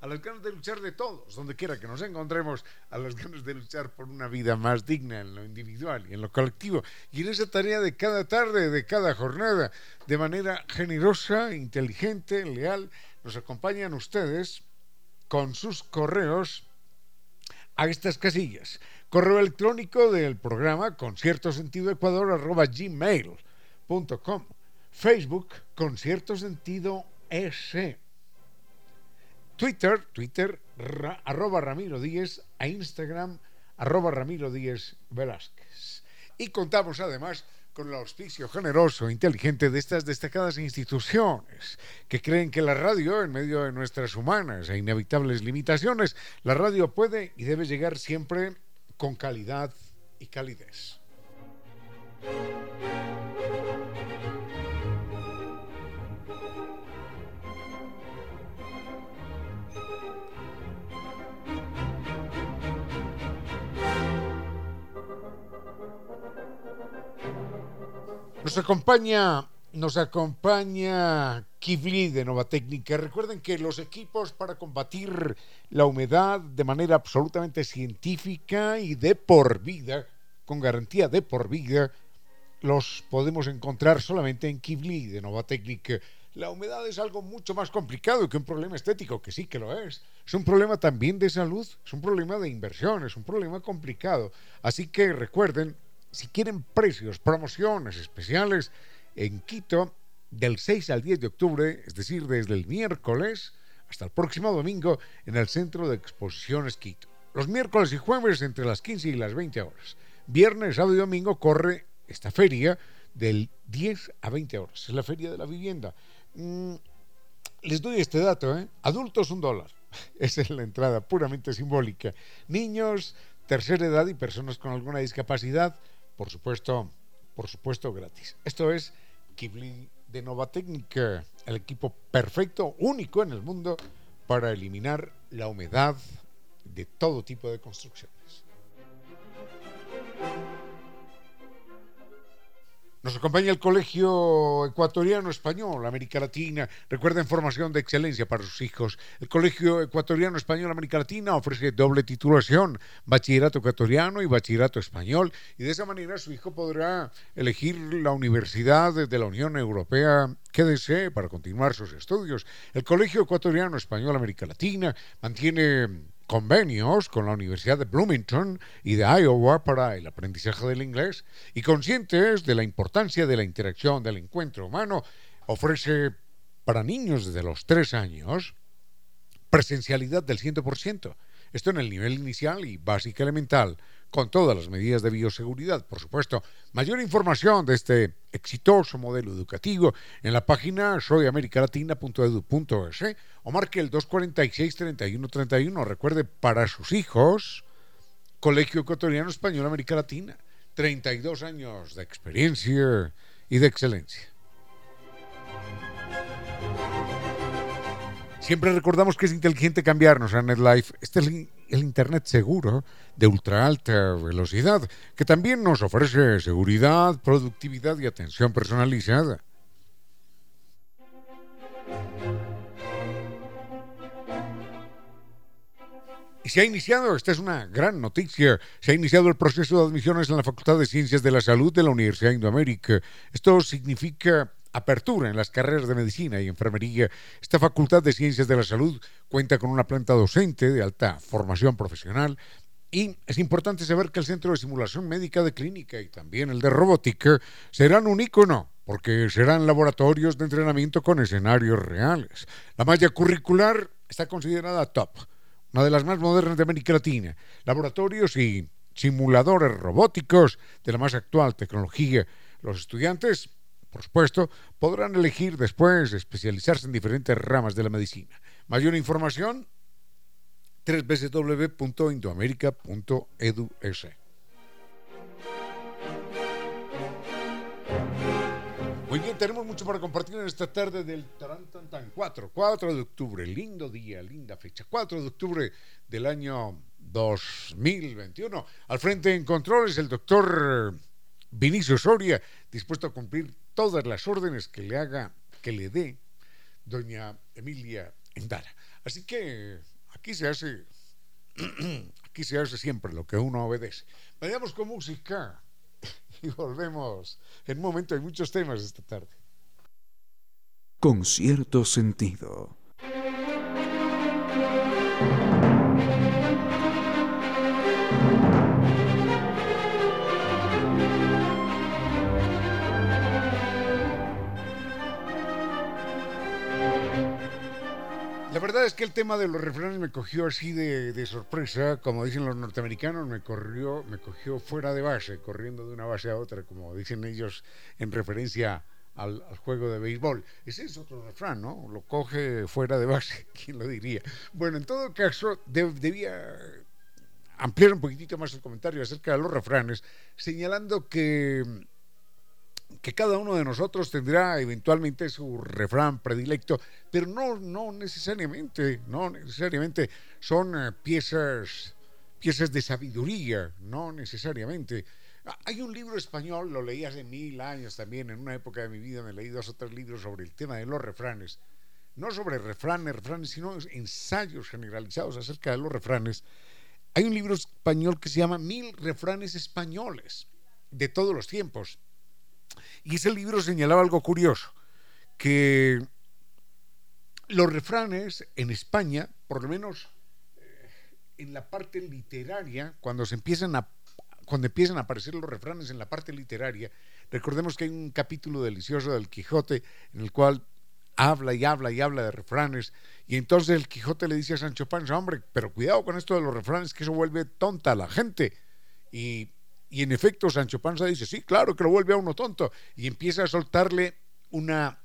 a las ganas de luchar de todos, donde quiera que nos encontremos, a las ganas de luchar por una vida más digna en lo individual y en lo colectivo. Y en esa tarea de cada tarde, de cada jornada, de manera generosa, inteligente, leal, nos acompañan ustedes con sus correos a estas casillas. Correo electrónico del programa concierto sentido ecuador arroba gmail.com. Facebook concierto sentido S Twitter, Twitter, arroba Ramiro Díez, a Instagram, arroba Ramiro Díez Velázquez. Y contamos además con el auspicio generoso e inteligente de estas destacadas instituciones que creen que la radio, en medio de nuestras humanas e inevitables limitaciones, la radio puede y debe llegar siempre con calidad y calidez. Nos acompaña, nos acompaña Kivli de Nova Técnica. Recuerden que los equipos para combatir la humedad de manera absolutamente científica y de por vida, con garantía de por vida, los podemos encontrar solamente en Kivli de Nova Técnica. La humedad es algo mucho más complicado que un problema estético, que sí que lo es. Es un problema también de salud, es un problema de inversión, es un problema complicado. Así que recuerden, si quieren precios, promociones especiales en Quito del 6 al 10 de octubre, es decir, desde el miércoles hasta el próximo domingo en el Centro de Exposiciones Quito. Los miércoles y jueves entre las 15 y las 20 horas. Viernes, sábado y domingo corre esta feria del 10 a 20 horas. Es la feria de la vivienda. Mm, les doy este dato, ¿eh? Adultos un dólar. Esa es la entrada puramente simbólica. Niños, tercera edad y personas con alguna discapacidad por supuesto, por supuesto gratis. Esto es Kibli de Nova Técnica, el equipo perfecto, único en el mundo para eliminar la humedad de todo tipo de construcciones. Nos acompaña el Colegio Ecuatoriano Español América Latina. Recuerden formación de excelencia para sus hijos. El Colegio Ecuatoriano Español América Latina ofrece doble titulación, bachillerato ecuatoriano y bachillerato español. Y de esa manera su hijo podrá elegir la universidad de la Unión Europea que desee para continuar sus estudios. El Colegio Ecuatoriano Español América Latina mantiene convenios con la Universidad de Bloomington y de Iowa para el aprendizaje del inglés y conscientes de la importancia de la interacción del encuentro humano, ofrece para niños desde los tres años presencialidad del 100%. Esto en el nivel inicial y básica elemental, con todas las medidas de bioseguridad, por supuesto. Mayor información de este exitoso modelo educativo en la página soyamericalatina.edu.es o marque el 246-3131. Recuerde, para sus hijos, Colegio Ecuatoriano Español América Latina. 32 años de experiencia y de excelencia. Siempre recordamos que es inteligente cambiarnos a NetLife. Este es Internet seguro de ultra alta velocidad, que también nos ofrece seguridad, productividad y atención personalizada. se ha iniciado, esta es una gran noticia, se ha iniciado el proceso de admisiones en la Facultad de Ciencias de la Salud de la Universidad de Indoamérica. Esto significa apertura en las carreras de medicina y enfermería. Esta Facultad de Ciencias de la Salud cuenta con una planta docente de alta formación profesional y es importante saber que el Centro de Simulación Médica de Clínica y también el de Robótica serán un icono porque serán laboratorios de entrenamiento con escenarios reales. La malla curricular está considerada top una de las más modernas de América Latina, laboratorios y simuladores robóticos de la más actual tecnología. Los estudiantes, por supuesto, podrán elegir después especializarse en diferentes ramas de la medicina. Mayor información www.indoamerica.edu.es. Muy bien, tenemos mucho para compartir en esta tarde del Tarantantan 4, 4 de octubre, lindo día, linda fecha, 4 de octubre del año 2021. Al frente en controles el doctor Vinicio Soria, dispuesto a cumplir todas las órdenes que le haga, que le dé doña Emilia Endara. Así que aquí se hace, aquí se hace siempre lo que uno obedece. Vayamos con música. y volvemos. En un momento hay muchos temas esta tarde. Con cierto sentido. Verdad es que el tema de los refranes me cogió así de, sorpresa, como dicen los norteamericanos, me corrió, me cogió fuera de base, corriendo de una base a otra, como dicen ellos en referencia al, juego de béisbol. Ese es otro refrán, ¿no? Lo coge fuera de base, ¿quién lo diría? Bueno, en todo caso, debía ampliar un poquitito más el comentario acerca de los refranes, señalando que que cada uno de nosotros tendrá eventualmente su refrán predilecto, pero no, no necesariamente, no necesariamente son eh, piezas, piezas de sabiduría, no necesariamente. Ah, hay un libro español, lo leí hace mil años también, en una época de mi vida me leí dos o tres libros sobre el tema de los refranes, no sobre refranes, refranes, sino ensayos generalizados acerca de los refranes. Hay un libro español que se llama Mil refranes españoles de todos los tiempos y ese libro señalaba algo curioso, que los refranes en España, por lo menos eh, en la parte literaria, cuando se empiezan a cuando empiezan a aparecer los refranes en la parte literaria, recordemos que hay un capítulo delicioso del Quijote en el cual habla y habla y habla de refranes, y entonces el Quijote le dice a Sancho Panza, hombre, pero cuidado con esto de los refranes, que eso vuelve tonta a la gente. Y y en efecto, Sancho Panza dice, sí, claro que lo vuelve a uno tonto. Y empieza a soltarle una,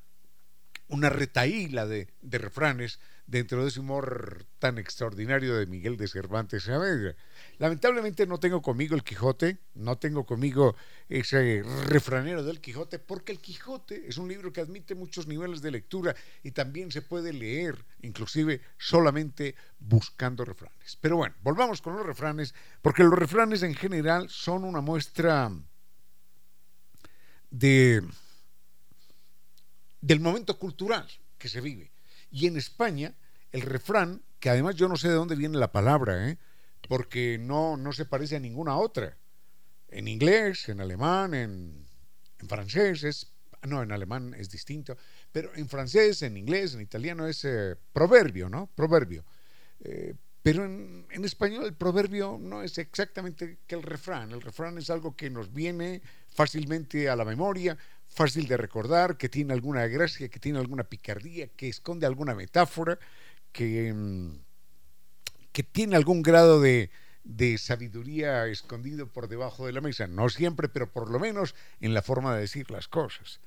una retaíla de, de refranes dentro de ese humor tan extraordinario de Miguel de Cervantes Saavedra. Lamentablemente no tengo conmigo el Quijote, no tengo conmigo ese refranero del Quijote, porque el Quijote es un libro que admite muchos niveles de lectura y también se puede leer, inclusive solamente buscando refranes. Pero bueno, volvamos con los refranes, porque los refranes en general son una muestra de del momento cultural que se vive. Y en España, el refrán, que además yo no sé de dónde viene la palabra, ¿eh? porque no, no se parece a ninguna otra. En inglés, en alemán, en, francés, es, no, en alemán es distinto, pero en francés, en inglés, en italiano es eh, proverbio, ¿no? Proverbio. Eh, pero en, en, español el proverbio no es exactamente que el refrán. El refrán es algo que nos viene fácilmente a la memoria, fácil de recordar, que tiene alguna gracia, que tiene alguna picardía, que esconde alguna metáfora, que, mm, que tiene algún grado de, de sabiduría escondido por debajo de la mesa. No siempre, pero por lo menos en la forma de decir las cosas.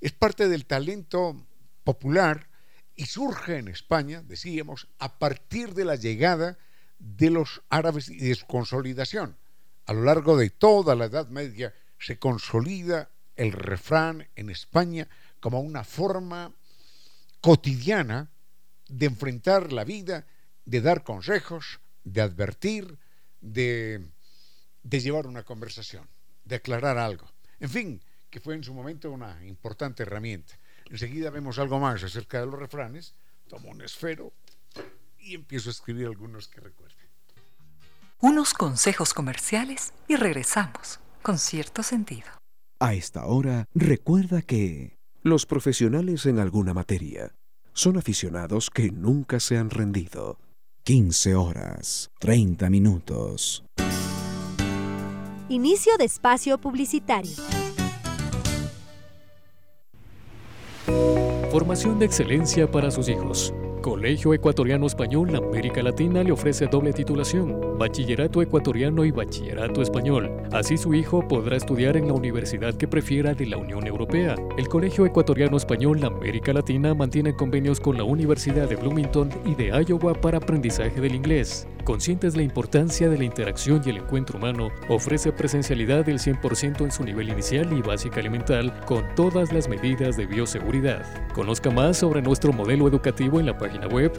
Es parte del talento popular y surge en España, decíamos, a partir de la llegada de los árabes y de su consolidación. A lo largo de toda la Edad Media se consolida el refrán en España como una forma cotidiana de enfrentar la vida, de dar consejos, de advertir, de, llevar una conversación, de aclarar algo. En fin, que fue en su momento una importante herramienta. Enseguida vemos algo más acerca de los refranes, tomo un esfero y empiezo a escribir algunos que recuerden. unos consejos comerciales y regresamos con cierto sentido. A esta hora, recuerda que los profesionales en alguna materia son aficionados que nunca se han rendido. 15 horas, 30 minutos. Inicio de espacio publicitario. Formación de excelencia para sus hijos. Colegio Ecuatoriano Español América Latina le ofrece doble titulación, Bachillerato Ecuatoriano y Bachillerato Español. Así su hijo podrá estudiar en la universidad que prefiera de la Unión Europea. El Colegio Ecuatoriano Español América Latina mantiene convenios con la Universidad de Bloomington y de Iowa para aprendizaje del inglés. Conscientes de la importancia de la interacción y el encuentro humano, ofrece presencialidad del 100% en su nivel inicial y básica elemental con todas las medidas de bioseguridad. Conozca más sobre nuestro modelo educativo en la página web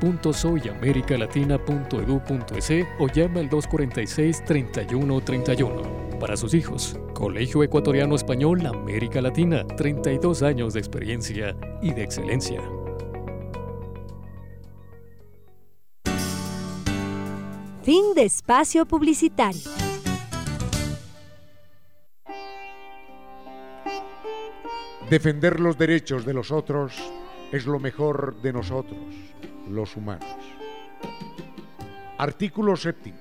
www.soyamericalatina.edu.es o llame al 246-3131. Para sus hijos, Colegio Ecuatoriano Español América Latina, 32 años de experiencia y de excelencia. Fin de espacio publicitario. Defender los derechos de los otros es lo mejor de nosotros, los humanos. Artículo séptimo.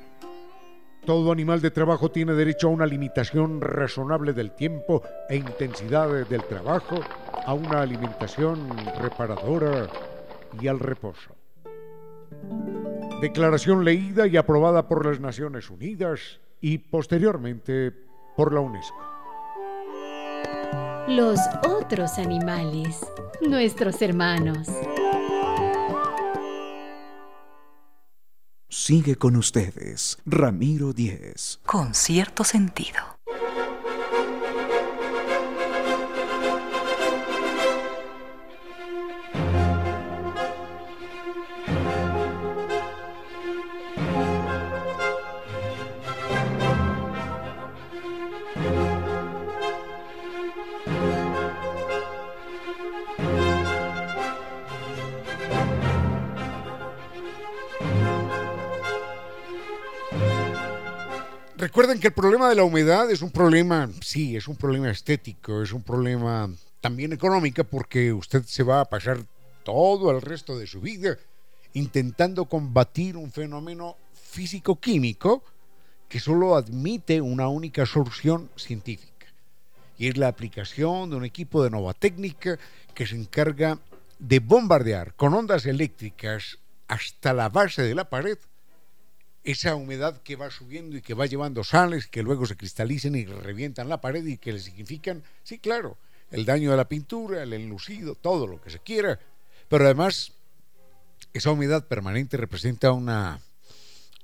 Todo animal de trabajo tiene derecho a una limitación razonable del tiempo e intensidad del trabajo, a una alimentación reparadora y al reposo. Declaración leída y aprobada por las Naciones Unidas y posteriormente por la UNESCO. Los otros animales, nuestros hermanos. Sigue con ustedes, Ramiro Díez. Con cierto sentido. Recuerden que el problema de la humedad es un problema, sí, es un problema estético, es un problema también económico porque usted se va a pasar todo el resto de su vida intentando combatir un fenómeno físico-químico que solo admite una única solución científica y es la aplicación de un equipo de nova técnica que se encarga de bombardear con ondas eléctricas hasta la base de la pared esa humedad que va subiendo y que va llevando sales que luego se cristalizan y revientan la pared y que le significan, sí, claro, el daño de la pintura, el enlucido, todo lo que se quiera, pero además esa humedad permanente representa una,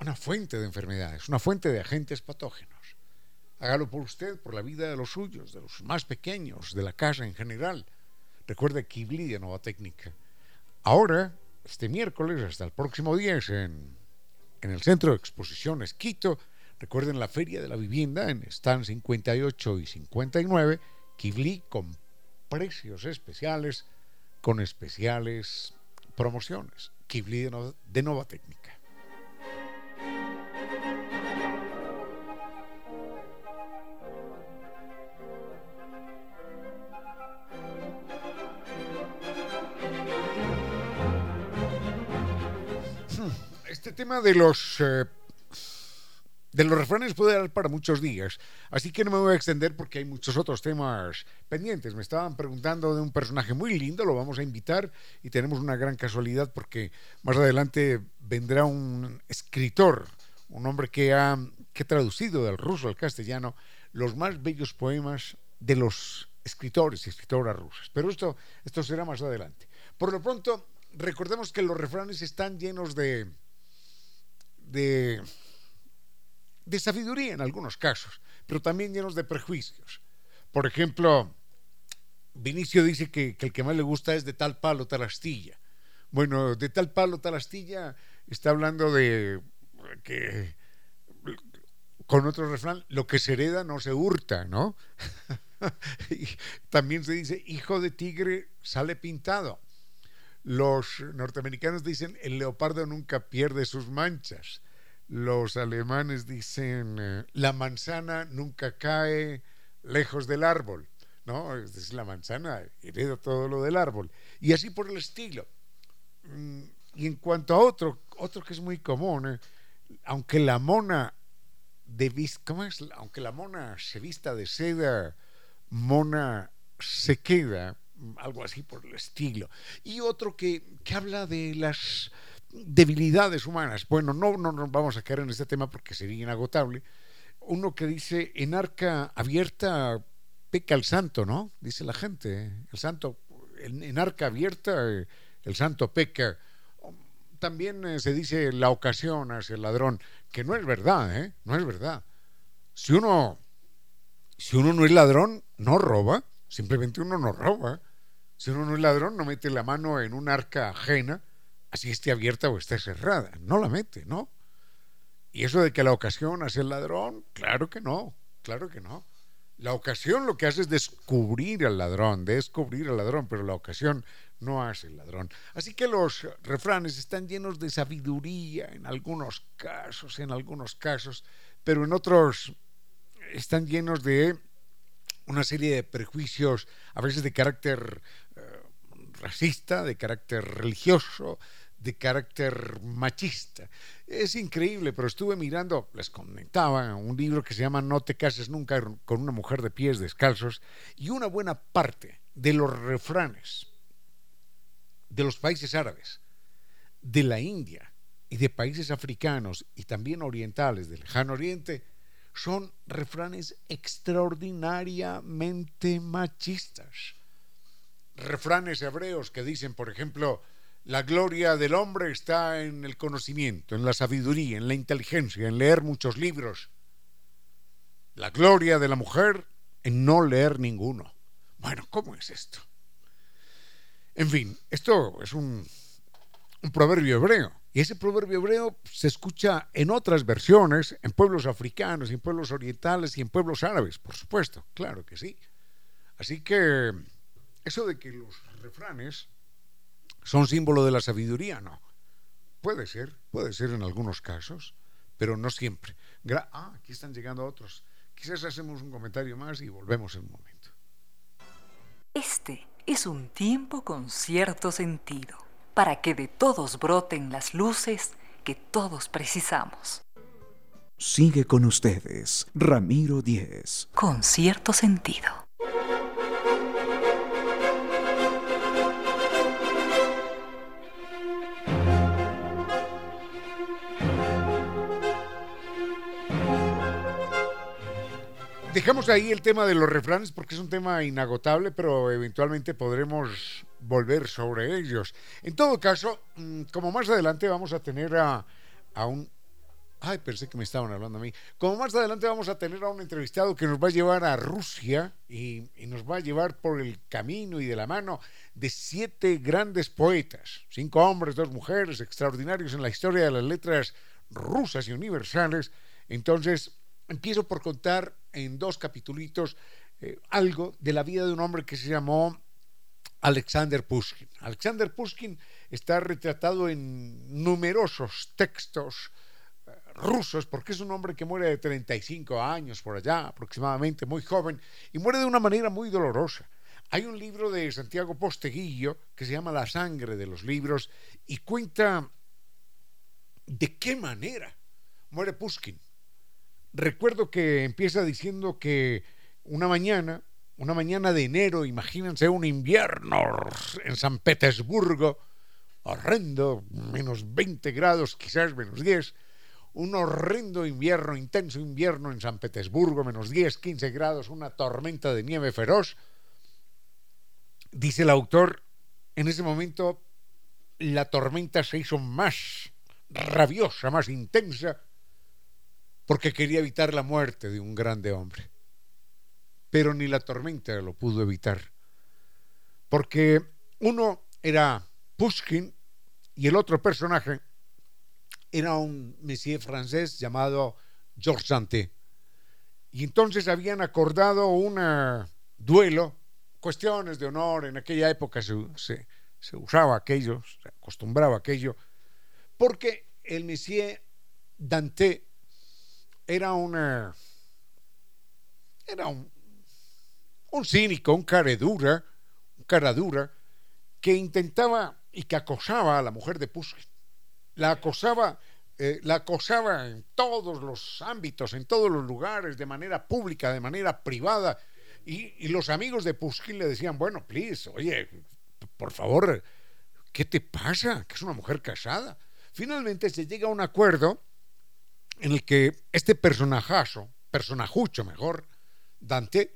una fuente de enfermedades, una fuente de agentes patógenos. Hágalo por usted, por la vida de los suyos, de los más pequeños, de la casa en general. Recuerde Kibli de Nueva Técnica. Ahora, este miércoles, hasta el próximo día, en en el Centro de Exposiciones Quito. Recuerden la Feria de la Vivienda en Stan 58 y 59, Kibli con precios especiales, con especiales promociones. Kibli de, de Nova Técnica. Este tema de los eh, de los refranes puede dar para muchos días, así que no me voy a extender porque hay muchos otros temas pendientes. Me estaban preguntando de un personaje muy lindo, lo vamos a invitar y tenemos una gran casualidad porque más adelante vendrá un escritor, un hombre que ha, que ha traducido del ruso al castellano los más bellos poemas de los escritores y escritoras rusas. Pero esto, esto será más adelante. Por lo pronto, recordemos que los refranes están llenos de de, sabiduría en algunos casos, pero también llenos de prejuicios. Por ejemplo, Vinicio dice que, que, el que más le gusta es de tal palo, tal astilla. Bueno, de tal palo, tal astilla está hablando de que con otro refrán, lo que se hereda no se hurta, ¿no? también se dice, hijo de tigre sale pintado. Los norteamericanos dicen, el leopardo nunca pierde sus manchas. los alemanes dicen, eh, la manzana nunca cae lejos del árbol, ¿no? Es la manzana hereda todo lo del árbol. Y así por el estilo. Mm, y en cuanto a otro, otro que es muy común, eh, aunque la mona de ¿cómo? Aunque la mona se vista de seda, mona se queda, algo así por el estilo. Y otro que, que habla de las debilidades humanas. Bueno, no, no nos vamos a caer en este tema porque sería inagotable. Uno que dice, en arca abierta peca el santo, ¿no? Dice la gente. El santo, en, arca abierta, eh, el santo peca. También eh, se dice la ocasión hacia el ladrón, que no es verdad, ¿eh? No es verdad. Si uno, si uno no es ladrón, no roba. Simplemente uno no roba. Si uno no es ladrón, no mete la mano en un arca ajena así esté abierta o esté cerrada. No la mete, ¿no? Y eso de que la ocasión hace el ladrón, claro que no, claro que no. La ocasión lo que hace es descubrir al ladrón, descubrir al ladrón, pero la ocasión no hace el ladrón. Así que los refranes están llenos de sabiduría en algunos casos, en algunos casos, pero en otros están llenos de una serie de prejuicios, a veces de carácter racista, de carácter religioso, de carácter machista. Es increíble, pero estuve mirando, les comentaba, un libro que se llama No te cases nunca con una mujer de pies descalzos, y una buena parte de los refranes de los países árabes, de la India y de países africanos y también orientales del lejano oriente, son refranes extraordinariamente machistas. Refranes hebreos que dicen, por ejemplo, la gloria del hombre está en el conocimiento, en la sabiduría, en la inteligencia, en leer muchos libros. La gloria de la mujer en no leer ninguno. Bueno, ¿cómo es esto? En fin, esto es un, proverbio hebreo. Y ese proverbio hebreo se escucha en otras versiones, en pueblos africanos, en pueblos orientales y en pueblos árabes, por supuesto, claro que sí. Así que eso de que los refranes ¿Son símbolo de la sabiduría? No. Puede ser, puede ser en algunos casos, pero no siempre. ah, aquí están llegando otros. Quizás hacemos un comentario más y volvemos en un momento. Este es un tiempo con cierto sentido, para que de todos broten las luces que todos precisamos. Sigue con ustedes, Ramiro Díez. Con cierto sentido. Dejamos ahí el tema de los refranes porque es un tema inagotable, pero eventualmente podremos volver sobre ellos. En todo caso, mm, como más adelante vamos a tener a, un... Ay, pensé que me estaban hablando a mí. Como más adelante vamos a tener a un entrevistado que nos va a llevar a Rusia y, y nos va a llevar por el camino y de la mano de siete grandes poetas, cinco hombres, dos mujeres, extraordinarios en la historia de las letras rusas y universales. Entonces, empiezo por contar en dos capitulitos eh, algo de la vida de un hombre que se llamó Alexander Pushkin. Alexander Pushkin está retratado en numerosos textos eh, rusos, porque es un hombre que muere de 35 años por allá, aproximadamente, muy joven, y muere de una manera muy dolorosa. Hay un libro de Santiago Posteguillo que se llama La sangre de los libros y cuenta de qué manera muere Pushkin. Recuerdo que empieza diciendo que una mañana, una mañana de enero, imagínense un invierno en San Petersburgo, horrendo, menos 20 grados, quizás menos 10, un horrendo invierno, intenso invierno en San Petersburgo, menos 10, 15 grados, una tormenta de nieve feroz. Dice el autor, en ese momento la tormenta se hizo más rabiosa, más intensa, porque quería evitar la muerte de un grande hombre. Pero ni la tormenta lo pudo evitar, porque uno era Pushkin y el otro personaje era un monsieur francés llamado Georges Santé. Y entonces habían acordado un duelo, cuestiones de honor, en aquella época se, se usaba aquello, se acostumbraba aquello, porque el monsieur Dante era una era un, un cínico, un caredura, un caradura que intentaba y que acosaba a la mujer de Pushkin. La acosaba, eh, la acosaba en todos los ámbitos, en todos los lugares, de manera pública, de manera privada. Y, y los amigos de Pushkin le decían, bueno, please, oye, por favor, ¿qué te pasa? Que es una mujer casada. Finalmente se llega a un acuerdo en el que este personajazo, personajucho mejor, Dante,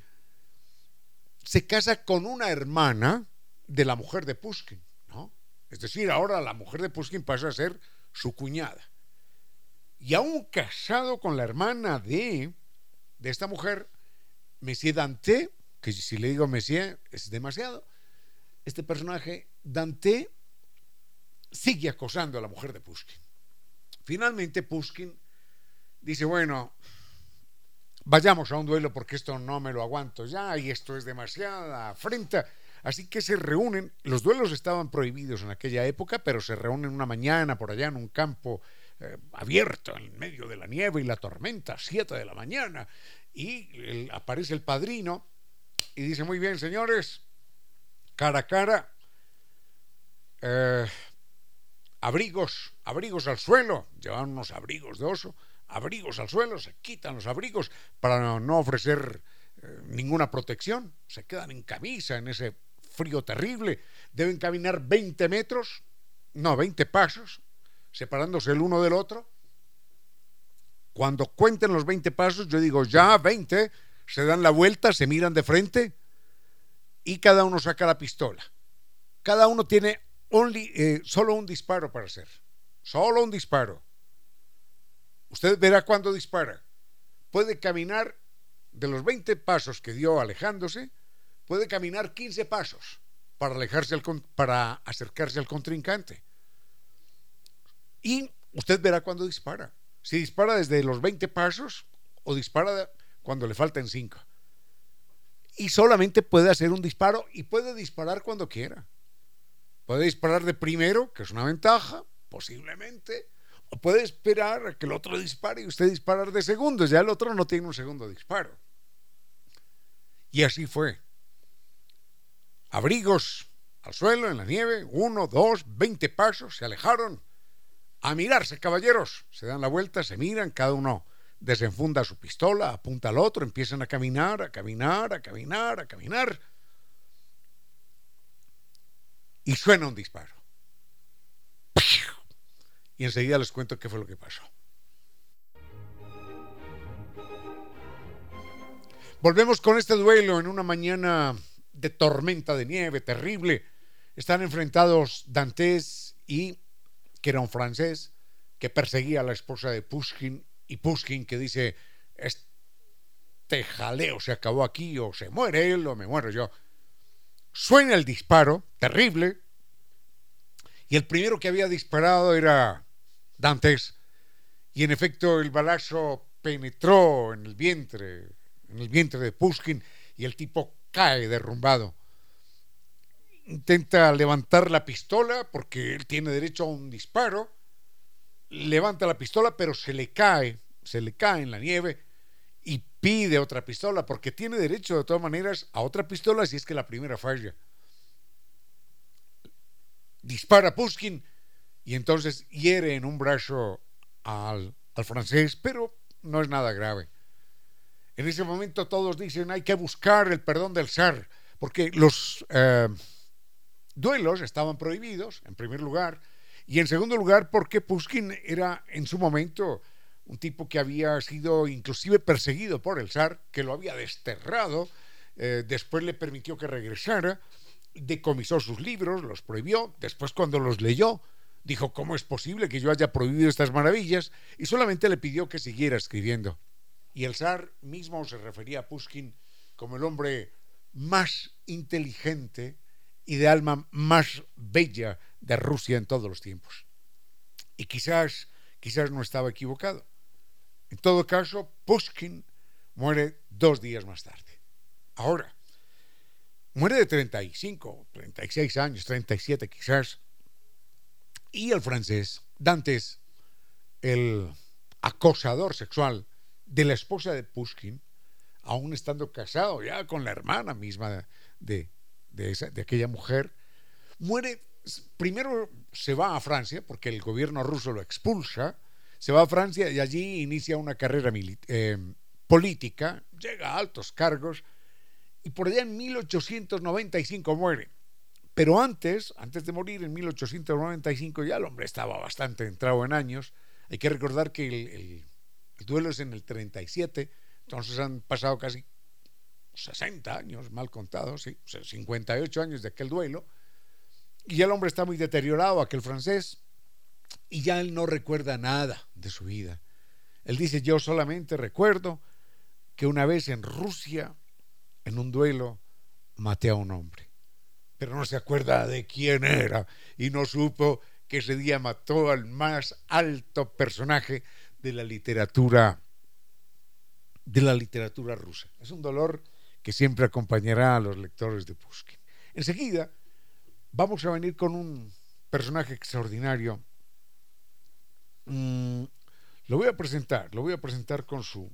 se casa con una hermana de la mujer de Pushkin, ¿no? Es decir, ahora la mujer de Pushkin pasa a ser su cuñada. Y aún casado con la hermana de, de esta mujer, Monsieur Dante, que si le digo Monsieur es demasiado, este personaje, Dante, sigue acosando a la mujer de Pushkin. Finalmente Pushkin dice, bueno, vayamos a un duelo porque esto no me lo aguanto ya y esto es demasiada afrenta. Así que se reúnen, los duelos estaban prohibidos en aquella época, pero se reúnen una mañana por allá en un campo eh, abierto, en medio de la nieve y la tormenta, siete de la mañana, y aparece el padrino y dice, muy bien, señores, cara a cara, eh, abrigos, abrigos al suelo, llevan unos abrigos de oso, abrigos al suelo, se quitan los abrigos para no ofrecer eh, ninguna protección, se quedan en camisa en ese frío terrible, deben caminar 20 metros, no, 20 pasos, separándose el uno del otro. Cuando cuenten los 20 pasos, yo digo, ya 20, se dan la vuelta, se miran de frente y cada uno saca la pistola. Cada uno tiene only, eh, solo un disparo para hacer, solo un disparo. Usted verá cuándo dispara. Puede caminar de los 20 pasos que dio alejándose, puede caminar 15 pasos para, alejarse para acercarse al contrincante. Y usted verá cuándo dispara. Si dispara desde los 20 pasos o dispara cuando le faltan 5. Y solamente puede hacer un disparo y puede disparar cuando quiera. Puede disparar de primero, que es una ventaja, posiblemente, o puede esperar a que el otro dispare y usted disparar de segundos. Ya el otro no tiene un segundo disparo. Y así fue. Abrigos al suelo, en la nieve, uno, dos, veinte pasos, se alejaron. A mirarse, caballeros. Se dan la vuelta, se miran, cada uno desenfunda su pistola, apunta al otro, empiezan a caminar, a caminar, a caminar, a caminar. Y suena un disparo y enseguida les cuento qué fue lo que pasó. Volvemos con este duelo en una mañana de tormenta de nieve terrible. Están enfrentados Dantes y, que era un francés, que perseguía a la esposa de Pushkin, y Pushkin que dice, este jaleo se acabó aquí, o se muere él, o me muero yo. Suena el disparo, terrible, y el primero que había disparado era Dantes, y en efecto el balazo penetró en el vientre, en el vientre de Pushkin, y el tipo cae derrumbado. Intenta levantar la pistola porque él tiene derecho a un disparo. Levanta la pistola, pero se le cae, se le cae en la nieve y pide otra pistola porque tiene derecho de todas maneras a otra pistola si es que la primera falla. Dispara Pushkin y entonces hiere en un brazo al, francés, pero no es nada grave. En ese momento todos dicen hay que buscar el perdón del zar, porque los eh, duelos estaban prohibidos, en primer lugar, y en segundo lugar porque Pushkin era en su momento un tipo que había sido inclusive perseguido por el zar, que lo había desterrado, eh, después le permitió que regresara, decomisó sus libros, los prohibió, después cuando los leyó, Dijo, ¿cómo es posible que yo haya prohibido estas maravillas? Y solamente le pidió que siguiera escribiendo. Y el zar mismo se refería a Pushkin como el hombre más inteligente y de alma más bella de Rusia en todos los tiempos. Y quizás, quizás no estaba equivocado. En todo caso, Pushkin muere dos días más tarde. Ahora, muere de 35, 36 años, 37 quizás, y el francés, Dantes, el acosador sexual de la esposa de Pushkin, aún estando casado ya con la hermana misma de, de, aquella mujer, muere, primero se va a Francia, porque el gobierno ruso lo expulsa, se va a Francia y allí inicia una carrera eh, política, llega a altos cargos, y por allá en 1895 muere. Pero antes, antes de morir en 1895, ya el hombre estaba bastante entrado en años. Hay que recordar que el, el duelo es en el 37, entonces han pasado casi 60 años, mal contados, sí, 58 años de aquel duelo. Y ya el hombre está muy deteriorado, aquel francés, y ya él no recuerda nada de su vida. Él dice, yo solamente recuerdo que una vez en Rusia, en un duelo, maté a un hombre. Pero no se acuerda de quién era y no supo que ese día mató al más alto personaje de la literatura de la literatura rusa. Es un dolor que siempre acompañará a los lectores de Pushkin. Enseguida vamos a venir con un personaje extraordinario. Mm, lo voy a presentar, lo voy a presentar con su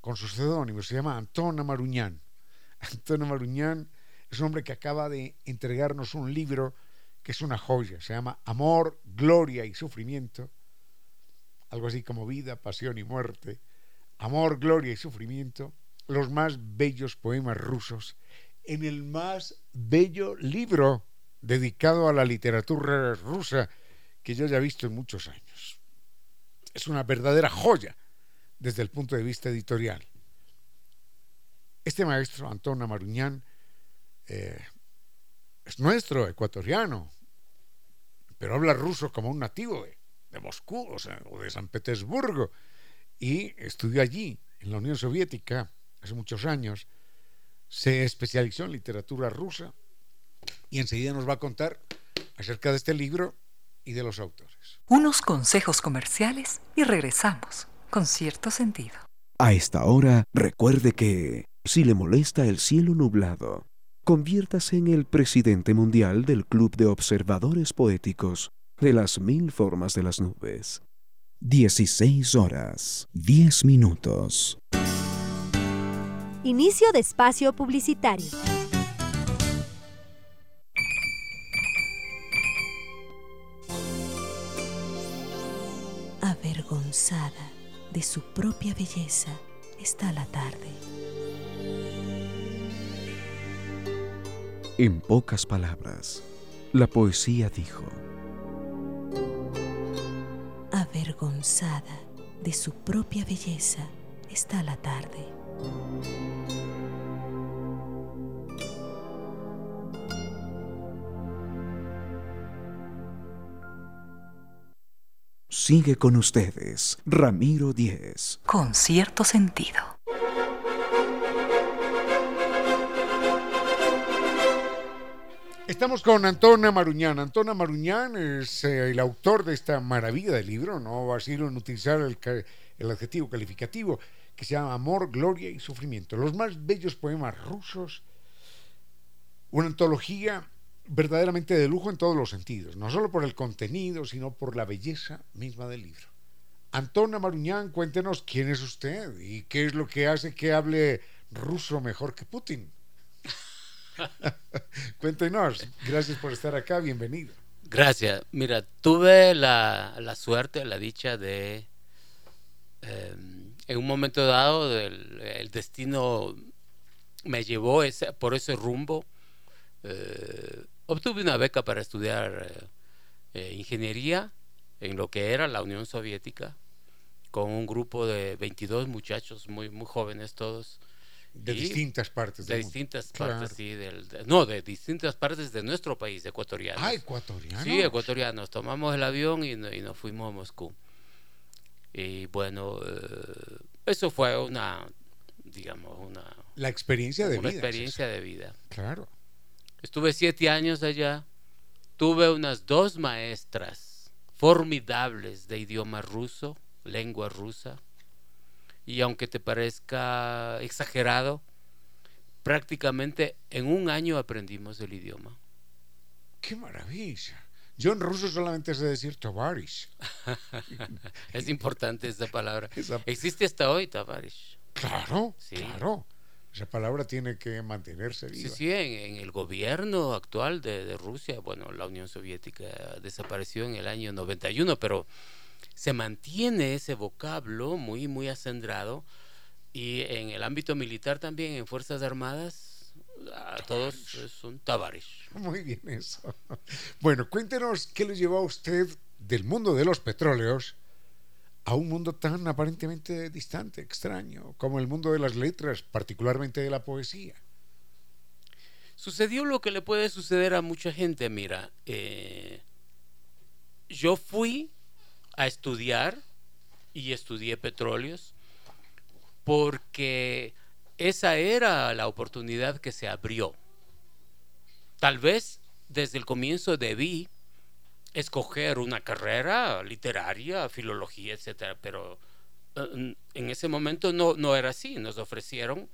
con su seudónimo, se llama Antona Maruñán. Antona Maruñán es un hombre que acaba de entregarnos un libro que es una joya, se llama Amor, Gloria y Sufrimiento algo así como vida, pasión y muerte, amor, gloria y sufrimiento, los más bellos poemas rusos, en el más bello libro dedicado a la literatura rusa que yo haya visto en muchos años. Es una verdadera joya desde el punto de vista editorial. Este maestro, Antona Maruñán, eh, es nuestro, ecuatoriano, pero habla ruso como un nativo de, de Moscú o, sea, o de San Petersburgo y estudió allí, en la Unión Soviética, hace muchos años. Se especializó en literatura rusa y enseguida nos va a contar acerca de este libro y de los autores. Unos consejos comerciales y regresamos con cierto sentido. A esta hora, recuerde que si le molesta el cielo nublado, conviértase en el presidente mundial del Club de Observadores Poéticos de las mil formas de las nubes. 16 horas, 10 minutos. Inicio de espacio publicitario. Avergonzada de su propia belleza está la tarde. En pocas palabras, la poesía dijo, avergonzada de su propia belleza está la tarde. Sigue con ustedes, Ramiro Díez. Con cierto sentido. Estamos con Antona Maruñán. Antona Maruñán es eh, el autor de esta maravilla de libro, no va a ser en utilizar el, el, adjetivo calificativo, que se llama Amor, Gloria y Sufrimiento. Los más bellos poemas rusos, una antología verdaderamente de lujo en todos los sentidos, no solo por el contenido, sino por la belleza misma del libro. Antona Maruñán, cuéntenos quién es usted y qué es lo que hace que hable ruso mejor que Putin. Cuéntenos, gracias por estar acá, bienvenido. Gracias. Mira, tuve la, la suerte, la dicha de, em, en un momento dado, el, destino me llevó ese, por ese rumbo. Eh, obtuve una beca para estudiar eh, eh, ingeniería en lo que era la Unión Soviética, con un grupo de 22 muchachos muy, muy jóvenes todos de distintas partes de distintas partes sí del, no de distintas partes de nuestro país ecuatoriano ah ecuatoriano sí ecuatorianos. Tomamos el avión y, nos fuimos a Moscú. Y bueno eh, eso fue una digamos una la experiencia de una experiencia de vida. Claro. Estuve siete años allá. Tuve unas dos maestras formidables de idioma ruso lengua rusa y aunque te parezca exagerado, prácticamente en un año aprendimos el idioma. ¡Qué maravilla! Yo en ruso solamente sé decir tovarish. es importante esa palabra. Existe hasta hoy tovarish. Claro, claro. Esa palabra tiene que mantenerse viva. Sí, sí, en, el gobierno actual de, Rusia, bueno, la Unión Soviética desapareció en el año 91, pero se mantiene ese vocablo muy, muy acendrado y en el ámbito militar también, en Fuerzas Armadas, a todos son tabarish. Muy bien eso. Bueno, cuéntenos qué le llevó a usted del mundo de los petróleos a un mundo tan aparentemente distante, extraño, como el mundo de las letras, particularmente de la poesía. Sucedió lo que le puede suceder a mucha gente, mira. Eh, yo fui a estudiar y estudié petróleos porque esa era la oportunidad que se abrió. Tal vez desde el comienzo debí escoger una carrera literaria, filología, etcétera, pero eh, en ese momento no, no era así. Nos ofrecieron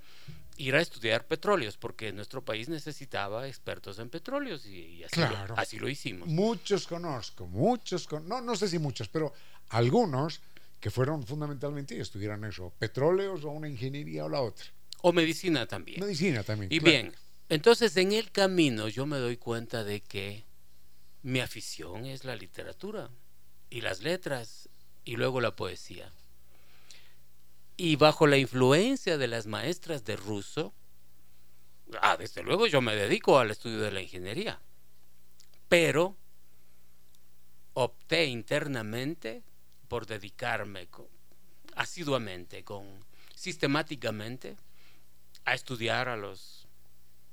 ir a estudiar petróleos porque nuestro país necesitaba expertos en petróleos y, así, lo, así, lo, hicimos. Muchos conozco, muchos, no, no sé si muchos, pero algunos que fueron fundamentalmente y estudiaron eso, petróleos o una ingeniería o la otra. O medicina también. Medicina también. Y bien, entonces en el camino yo me doy cuenta de que mi afición es la literatura y las letras y luego la poesía. Y bajo la influencia de las maestras de ruso, ah, desde luego yo me dedico al estudio de la ingeniería, pero opté internamente por dedicarme asiduamente, con, sistemáticamente, a estudiar a los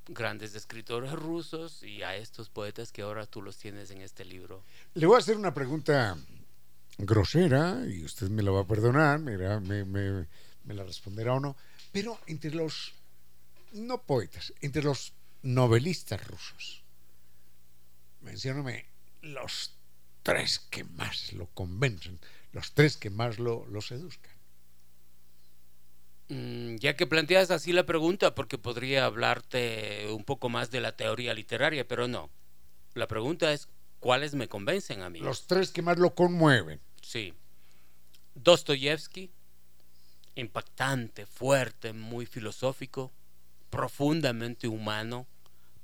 grandes escritores rusos y a estos poetas que ahora tú los tienes en este libro. Le voy a hacer una pregunta grosera y usted me la va a perdonar, me, me, la responderá o no, pero entre los, no poetas, entre los novelistas rusos, mencióname los tres que más lo convencen, los tres que más lo, lo seduzcan. Mm, ya que planteas así la pregunta, porque podría hablarte un poco más de la teoría literaria, pero no. La pregunta es, ¿cuáles me convencen a mí? Los tres que más lo conmueven. Sí. Dostoyevsky, impactante, fuerte, muy filosófico, profundamente humano,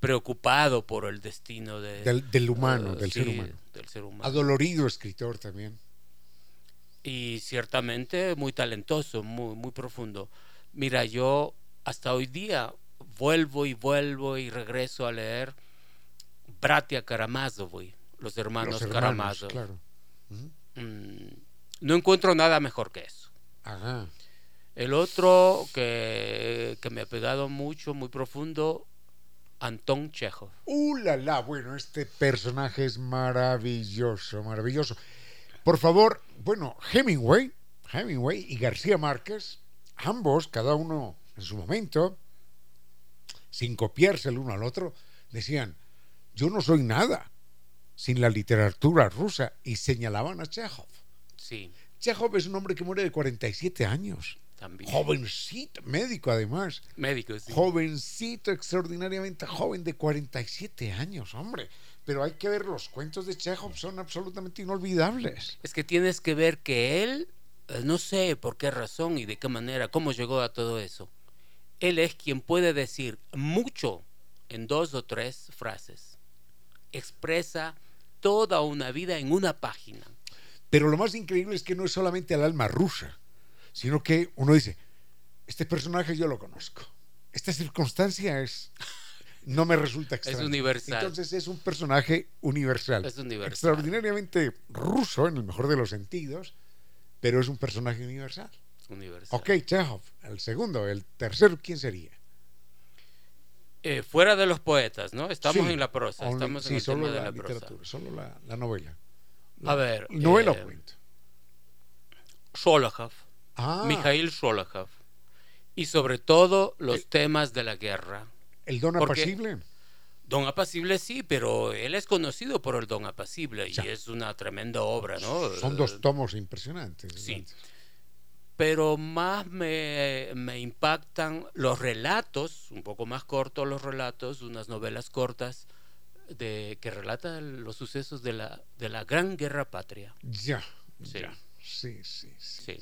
preocupado por el destino de, del, humano, uh, del, ser humano. del ser humano. Adolorido escritor también y ciertamente muy talentoso, muy, muy profundo. Mira, yo hasta hoy día vuelvo y vuelvo y regreso a leer Bratia Karamazov, los hermanos, Karamazov. Mm, no encuentro nada mejor que eso. El otro que, que, me ha pegado mucho, muy profundo, Anton Chekhov. ¡Uh, la, la! Bueno, este personaje es maravilloso, maravilloso. Por favor, bueno, Hemingway, Hemingway y García Márquez, ambos, cada uno en su momento, sin copiarse el uno al otro, decían, yo no soy nada sin la literatura rusa y señalaban a Chekhov. Sí. Chekhov es un hombre que muere de 47 años. También. Jovencito, médico además. Médico, sí. Jovencito, extraordinariamente joven de 47 años, hombre pero hay que ver los cuentos de Chekhov son absolutamente inolvidables. Es que tienes que ver que él, eh, no sé por qué razón y de qué manera, cómo llegó a todo eso. Él es quien puede decir mucho en dos o tres frases. Expresa toda una vida en una página. Pero lo más increíble es que no es solamente al alma rusa, sino que uno dice, este personaje yo lo conozco. Esta circunstancia es no me resulta extraño. Es universal. Entonces es un personaje universal. Es universal. Extraordinariamente ruso en el mejor de los sentidos, pero es un personaje universal. Universal. Ok, Chekhov, el segundo. El tercero, ¿quién sería? Eh, fuera de los poetas, ¿no? Estamos en la prosa. Estamos sí, en el solo tema la, de la literatura, solo la, novela. A ver. ¿Novela eh, o cuento? Sholokhov. Ah. Mikhail Sholokhov. Y sobre todo los eh, temas de la guerra ¿El don apacible? Don apacible sí, pero él es conocido por el don apacible y es una tremenda obra, ¿no? Son dos tomos impresionantes. Sí. Pero más me, me impactan los relatos, un poco más cortos los relatos, unas novelas cortas de, que relata los sucesos de la, de la Gran Guerra Patria. Ya, ya. Sí, sí, sí.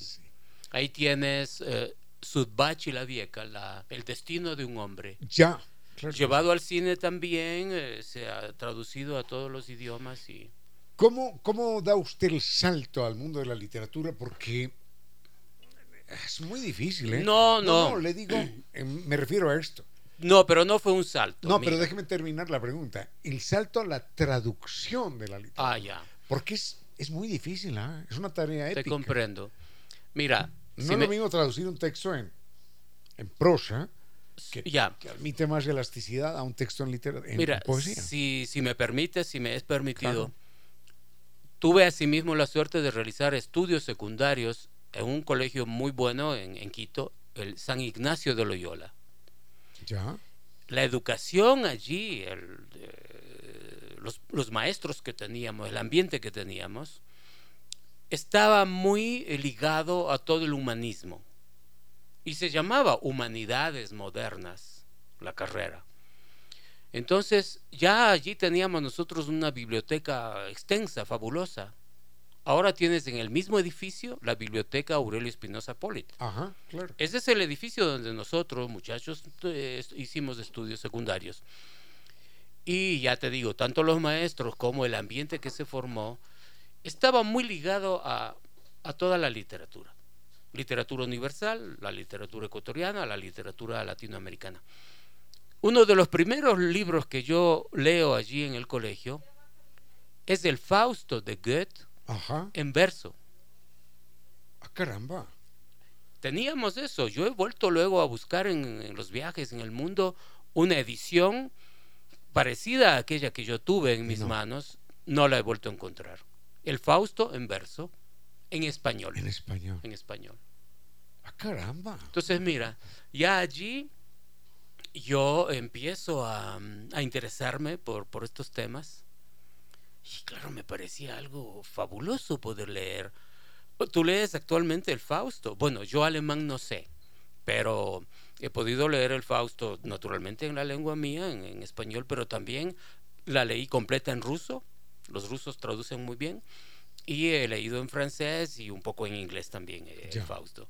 Ahí tienes eh, Sudbach la Vieja, la, el destino de un hombre. Ya. Llevado al cine también, eh, se ha traducido a todos los idiomas y... ¿Cómo, ¿Cómo da usted el salto al mundo de la literatura? Porque es muy difícil, ¿eh? No, no. no, le digo, me refiero a esto. No, pero no fue un salto. No, pero déjeme terminar la pregunta. El salto a la traducción de la literatura. Ah, ya. Porque es, es muy difícil, ¿ah? Es una tarea épica. Te comprendo. Mira. No es lo mismo traducir un texto en, en prosa que, ya. que admite más elasticidad a un texto en, literatura, Mira, poesía. Si, si me permites, si me es permitido, tuve asimismo la suerte de realizar estudios secundarios en un colegio muy bueno en, en Quito, el San Ignacio de Loyola. La educación allí, los, los, maestros que teníamos, el ambiente que teníamos, estaba muy ligado a todo el humanismo. Y se llamaba Humanidades Modernas, la carrera. Entonces, ya allí teníamos nosotros una biblioteca extensa, fabulosa. Ahora tienes en el mismo edificio la biblioteca Aurelio Espinosa Polit. Ajá, claro. Ese es el edificio donde nosotros, muchachos, eh, hicimos estudios secundarios. Y ya te digo, tanto los maestros como el ambiente que se formó estaba muy ligado a, a toda la literatura. Literatura universal, la literatura ecuatoriana, la literatura latinoamericana. Uno de los primeros libros que yo leo allí en el colegio es el Fausto de Goethe en verso. Ah, caramba. Teníamos eso. Yo he vuelto luego a buscar en, los viajes en el mundo una edición parecida a aquella que yo tuve en mis manos. No la he vuelto a encontrar. El Fausto en verso, en español. En español. En español. Ah, caramba. Entonces, mira, ya allí yo empiezo a, a interesarme por, por estos temas y claro, me parecía algo fabuloso poder leer. ¿Tú lees actualmente el Fausto? Bueno, yo alemán no sé, pero he podido leer el Fausto naturalmente en la lengua mía, en, español, pero también la leí completa en ruso. Los rusos traducen muy bien. Y he leído en francés y un poco en inglés también eh, el Fausto.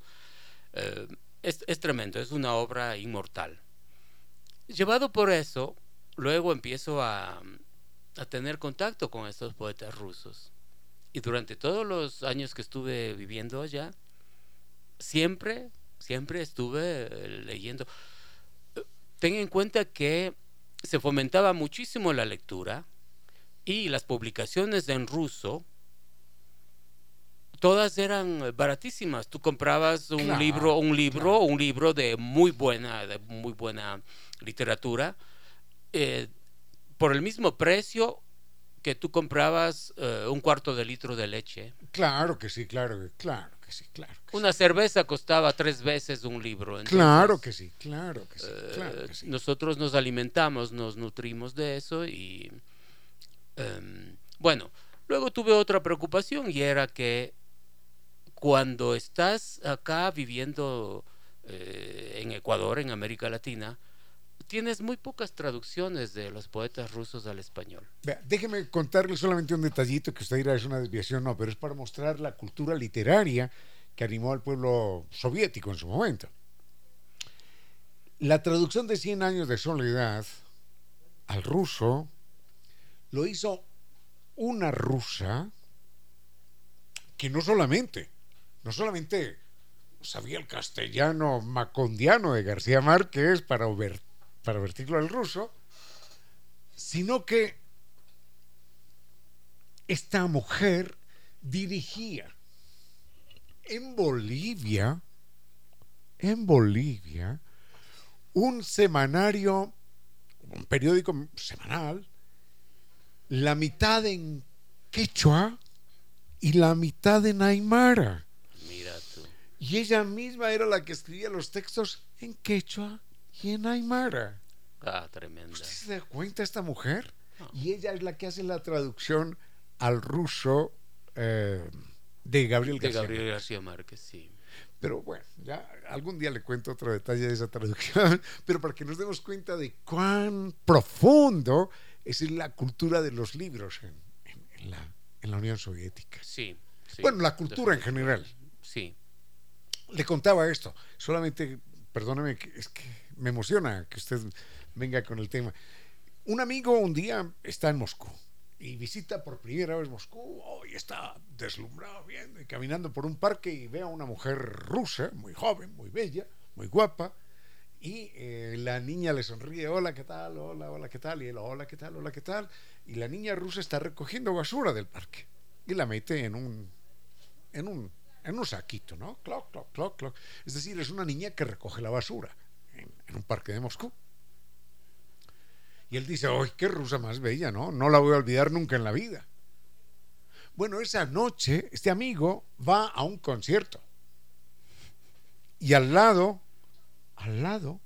Eh, es, es tremendo, es una obra inmortal. Llevado por eso, luego empiezo a, a tener contacto con estos poetas rusos. Y durante todos los años que estuve viviendo allá, siempre, siempre estuve eh, leyendo. Ten en cuenta que se fomentaba muchísimo la lectura y las publicaciones en ruso todas eran baratísimas. Tú comprabas un libro, un libro, un libro de muy buena, de muy buena literatura. Eh, por el mismo precio que tú comprabas eh, un cuarto de litro de leche. Claro que sí, claro, claro que sí, claro. Una cerveza costaba tres veces un libro. claro que sí, claro que sí, claro que sí. Nosotros nos alimentamos, nos nutrimos de eso y em, bueno, luego tuve otra preocupación y era que cuando estás acá viviendo eh, en Ecuador, en América Latina, tienes muy pocas traducciones de los poetas rusos al español. déjeme contarle solamente un detallito que usted dirá es una desviación, no, pero es para mostrar la cultura literaria que animó al pueblo soviético en su momento. La traducción de Cien años de soledad al ruso lo hizo una rusa que no solamente, no solamente sabía el castellano macondiano de García Márquez para ver para vertirlo al ruso, sino que esta mujer dirigía en Bolivia, en Bolivia, un semanario, un periódico semanal, la mitad en quechua y la mitad en aymara. Mira tú. Y ella misma era la que escribía los textos en quechua en Aymara. Ah, tremenda. ¿Usted se da cuenta esta mujer? Y ella es la que hace la traducción al ruso eh, de Gabriel García. De Gabriel García Márquez, sí. Pero bueno, ya algún día le cuento otro detalle de esa traducción, pero para que nos demos cuenta de cuán profundo es la cultura de los libros en, la, en la, Unión Soviética. Sí, Bueno, la cultura en general. Sí. Le contaba esto, solamente, perdóneme, es que me emociona que usted venga con el tema. Un amigo un día está en Moscú y visita por primera vez Moscú y está deslumbrado viendo caminando por un parque y ve a una mujer rusa, muy joven, muy bella, muy guapa, y eh, la niña le sonríe, hola, ¿qué tal? Hola, hola, ¿qué tal? Y él, hola, ¿qué tal? Hola, ¿qué tal? Y la niña rusa está recogiendo basura del parque y la mete en un, en un, en un saquito, ¿no? Cloc, cloc, cloc, cloc. Es decir, es una niña que recoge la basura en, en un parque de Moscú. Y él dice, ¡ay, qué rusa más bella, ¿no? No la voy a olvidar nunca en la vida. Bueno, esa noche este amigo va a un concierto. Y al lado, al lado...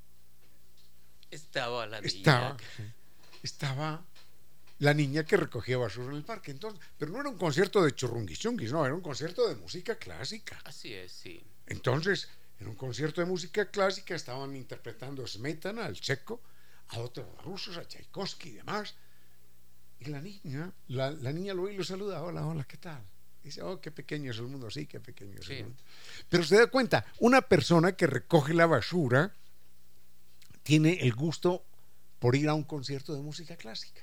Estaba la niña. Estaba, estaba la niña que recogía basura en el parque. Entonces, pero no era un concierto de churrunguichunguis, no, era un concierto de música clásica. Así es, sí. Entonces, en un concierto de música clásica estaban interpretando Smetana, el checo, a otros rusos, a Tchaikovsky y demás. Y la niña, la, niña lo ve y lo saluda, hola, hola, ¿qué tal? dice, oh, qué pequeño es el mundo, sí, qué pequeño es el mundo. Pero se da cuenta, una persona que recoge la basura tiene el gusto por ir a un concierto de música clásica.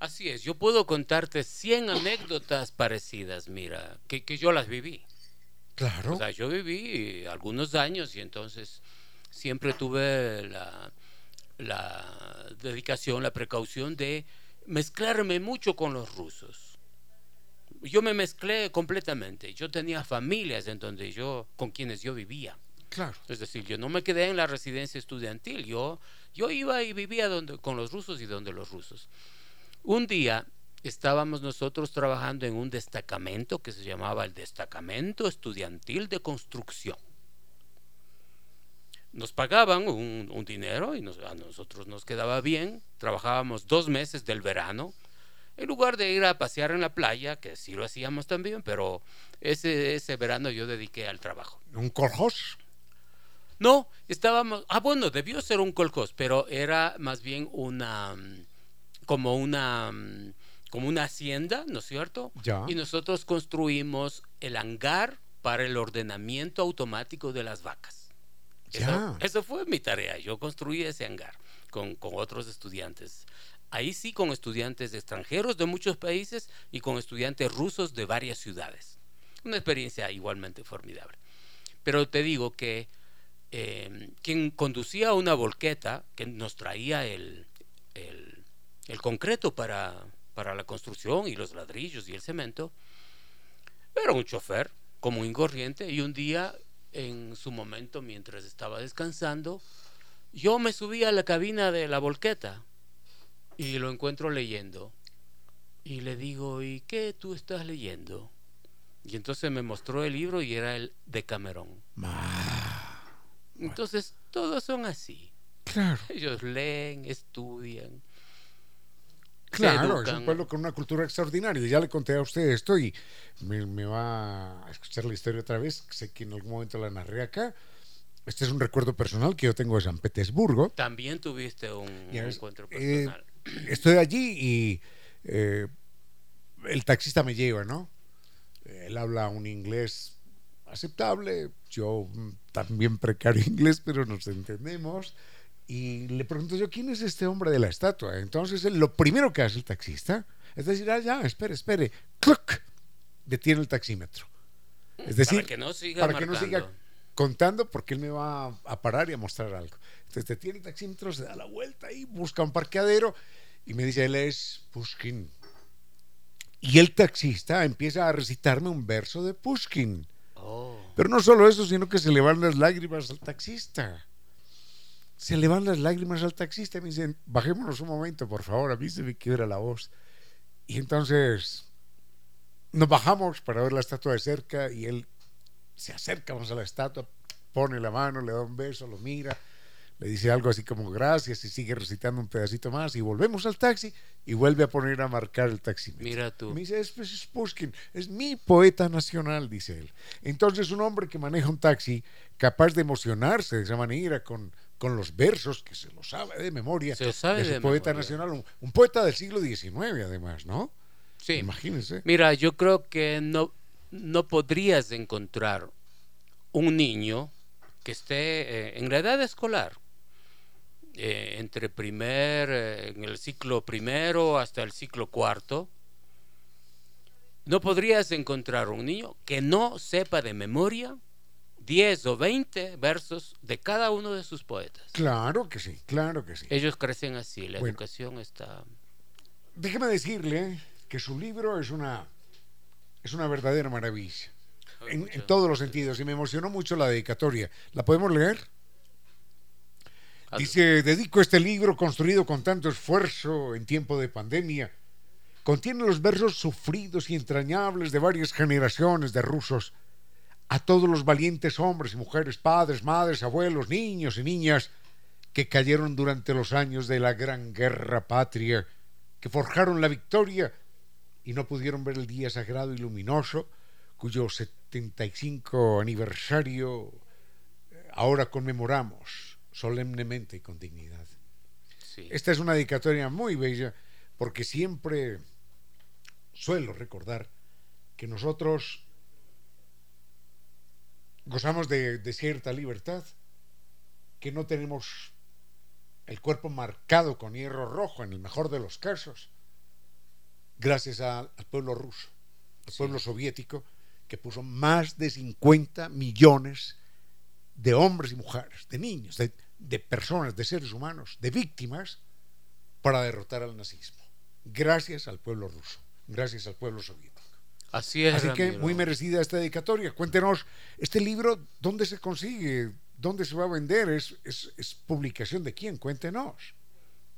Así es, yo puedo contarte 100 anécdotas parecidas, mira, que, que yo las viví. Claro. O sea, yo viví algunos años y entonces siempre tuve la, la dedicación, la precaución de mezclarme mucho con los rusos. Yo me mezclé completamente. Yo tenía familias en donde yo, con quienes yo vivía. Claro. Es decir, yo no me quedé en la residencia estudiantil. Yo, yo iba y vivía donde, con los rusos y donde los rusos. Un día estábamos nosotros trabajando en un destacamento que se llamaba el Destacamento Estudiantil de Construcción nos pagaban un, dinero y a nosotros nos quedaba bien. Trabajábamos dos meses del verano. En lugar de ir a pasear en la playa, que sí lo hacíamos también, pero ese, ese verano yo dediqué al trabajo. ¿Un coljós? No, estábamos. Ah, bueno, debió ser un coljós, pero era más bien una. como una. Como una hacienda, ¿no es cierto? Ya. Y nosotros construimos el hangar para el ordenamiento automático de las vacas. Eso, fue mi tarea. Yo construí ese hangar con, otros estudiantes. Ahí sí con estudiantes extranjeros de muchos países y con estudiantes rusos de varias ciudades. Una experiencia igualmente formidable. Pero te digo que em, quien conducía una volqueta que nos traía el, el, concreto para, para la construcción y los ladrillos y el cemento, era un chofer como y corriente y un día en su momento mientras estaba descansando, yo me subí a la cabina de la volqueta y lo encuentro leyendo. Y le digo, ¿y qué tú estás leyendo? Y entonces me mostró el libro y era el de Camerón. Entonces, todos son así. Claro. Ellos leen, estudian. Claro, es un pueblo con una cultura extraordinaria. Ya le conté a usted esto y me, va a escuchar la historia otra vez. Sé que en algún momento la narré acá. Este es un recuerdo personal que yo tengo de San Petersburgo. También tuviste un, encuentro eh, personal. estoy allí y eh, el taxista me lleva, ¿no? Él habla un inglés aceptable, yo mm, también precario inglés, pero nos entendemos. Y le pregunto yo, ¿quién es este hombre de la estatua? Entonces, lo primero que hace el taxista es decir, ah, ya, espere, espere, ¡cluc! Detiene el taxímetro. Es decir, para que no siga, para que no siga contando porque él me va a parar y a mostrar algo. Entonces detiene el taxímetro, se da la vuelta y busca un parqueadero y me dice, él es Pushkin. Y el taxista empieza a recitarme un verso de Pushkin. Oh. Pero no solo eso, sino que se le van las lágrimas al taxista se le van las lágrimas al taxista y me dicen, bajémonos un momento, por favor, a mí se me quiebra la voz. Y entonces nos bajamos para ver la estatua de cerca y él se acerca a la estatua, pone la mano, le da un beso, lo mira, le dice algo así como gracias y sigue recitando un pedacito más y volvemos al taxi y vuelve a poner a marcar el taxi. Mira tú. Me dice, es, pues, es Pushkin, es mi poeta nacional, dice él. Entonces un hombre que maneja un taxi capaz de emocionarse de esa manera con con los versos que se lo sabe de memoria se sabe de, de poeta memoria. nacional, un, poeta del siglo XIX además, ¿no? Sí. Imagínense. Mira, yo creo que no, no podrías encontrar un niño que esté eh, en la edad escolar, eh, entre primer, eh, en el ciclo primero hasta el ciclo cuarto, no podrías encontrar un niño que no sepa de memoria 10 o 20 versos de cada uno de sus poetas. Claro que sí, claro que sí. Ellos crecen así, la bueno, educación está... Déjeme decirle que su libro es una, es una verdadera maravilla. En, en, todos los sentidos. Y me emocionó mucho la dedicatoria. ¿La podemos leer? Dice, dedico este libro construido con tanto esfuerzo en tiempo de pandemia. Contiene los versos sufridos y entrañables de varias generaciones de rusos a todos los valientes hombres y mujeres, padres, madres, abuelos, niños y niñas que cayeron durante los años de la gran guerra patria, que forjaron la victoria y no pudieron ver el día sagrado y luminoso, cuyo 75 aniversario ahora conmemoramos solemnemente y con dignidad. Sí. Esta es una dedicatoria muy bella porque siempre suelo recordar que nosotros gozamos de, de, cierta libertad, que no tenemos el cuerpo marcado con hierro rojo en el mejor de los casos, gracias a, al pueblo ruso, al sí. pueblo soviético, que puso más de 50 millones de hombres y mujeres, de niños, de, de personas, de seres humanos, de víctimas, para derrotar al nazismo. Gracias al pueblo ruso, gracias al pueblo soviético. Así es. Así que muy merecida esta dedicatoria. Cuéntenos, este libro, ¿dónde se consigue? ¿Dónde se va a vender? ¿Es, es, es publicación de quién? Cuéntenos.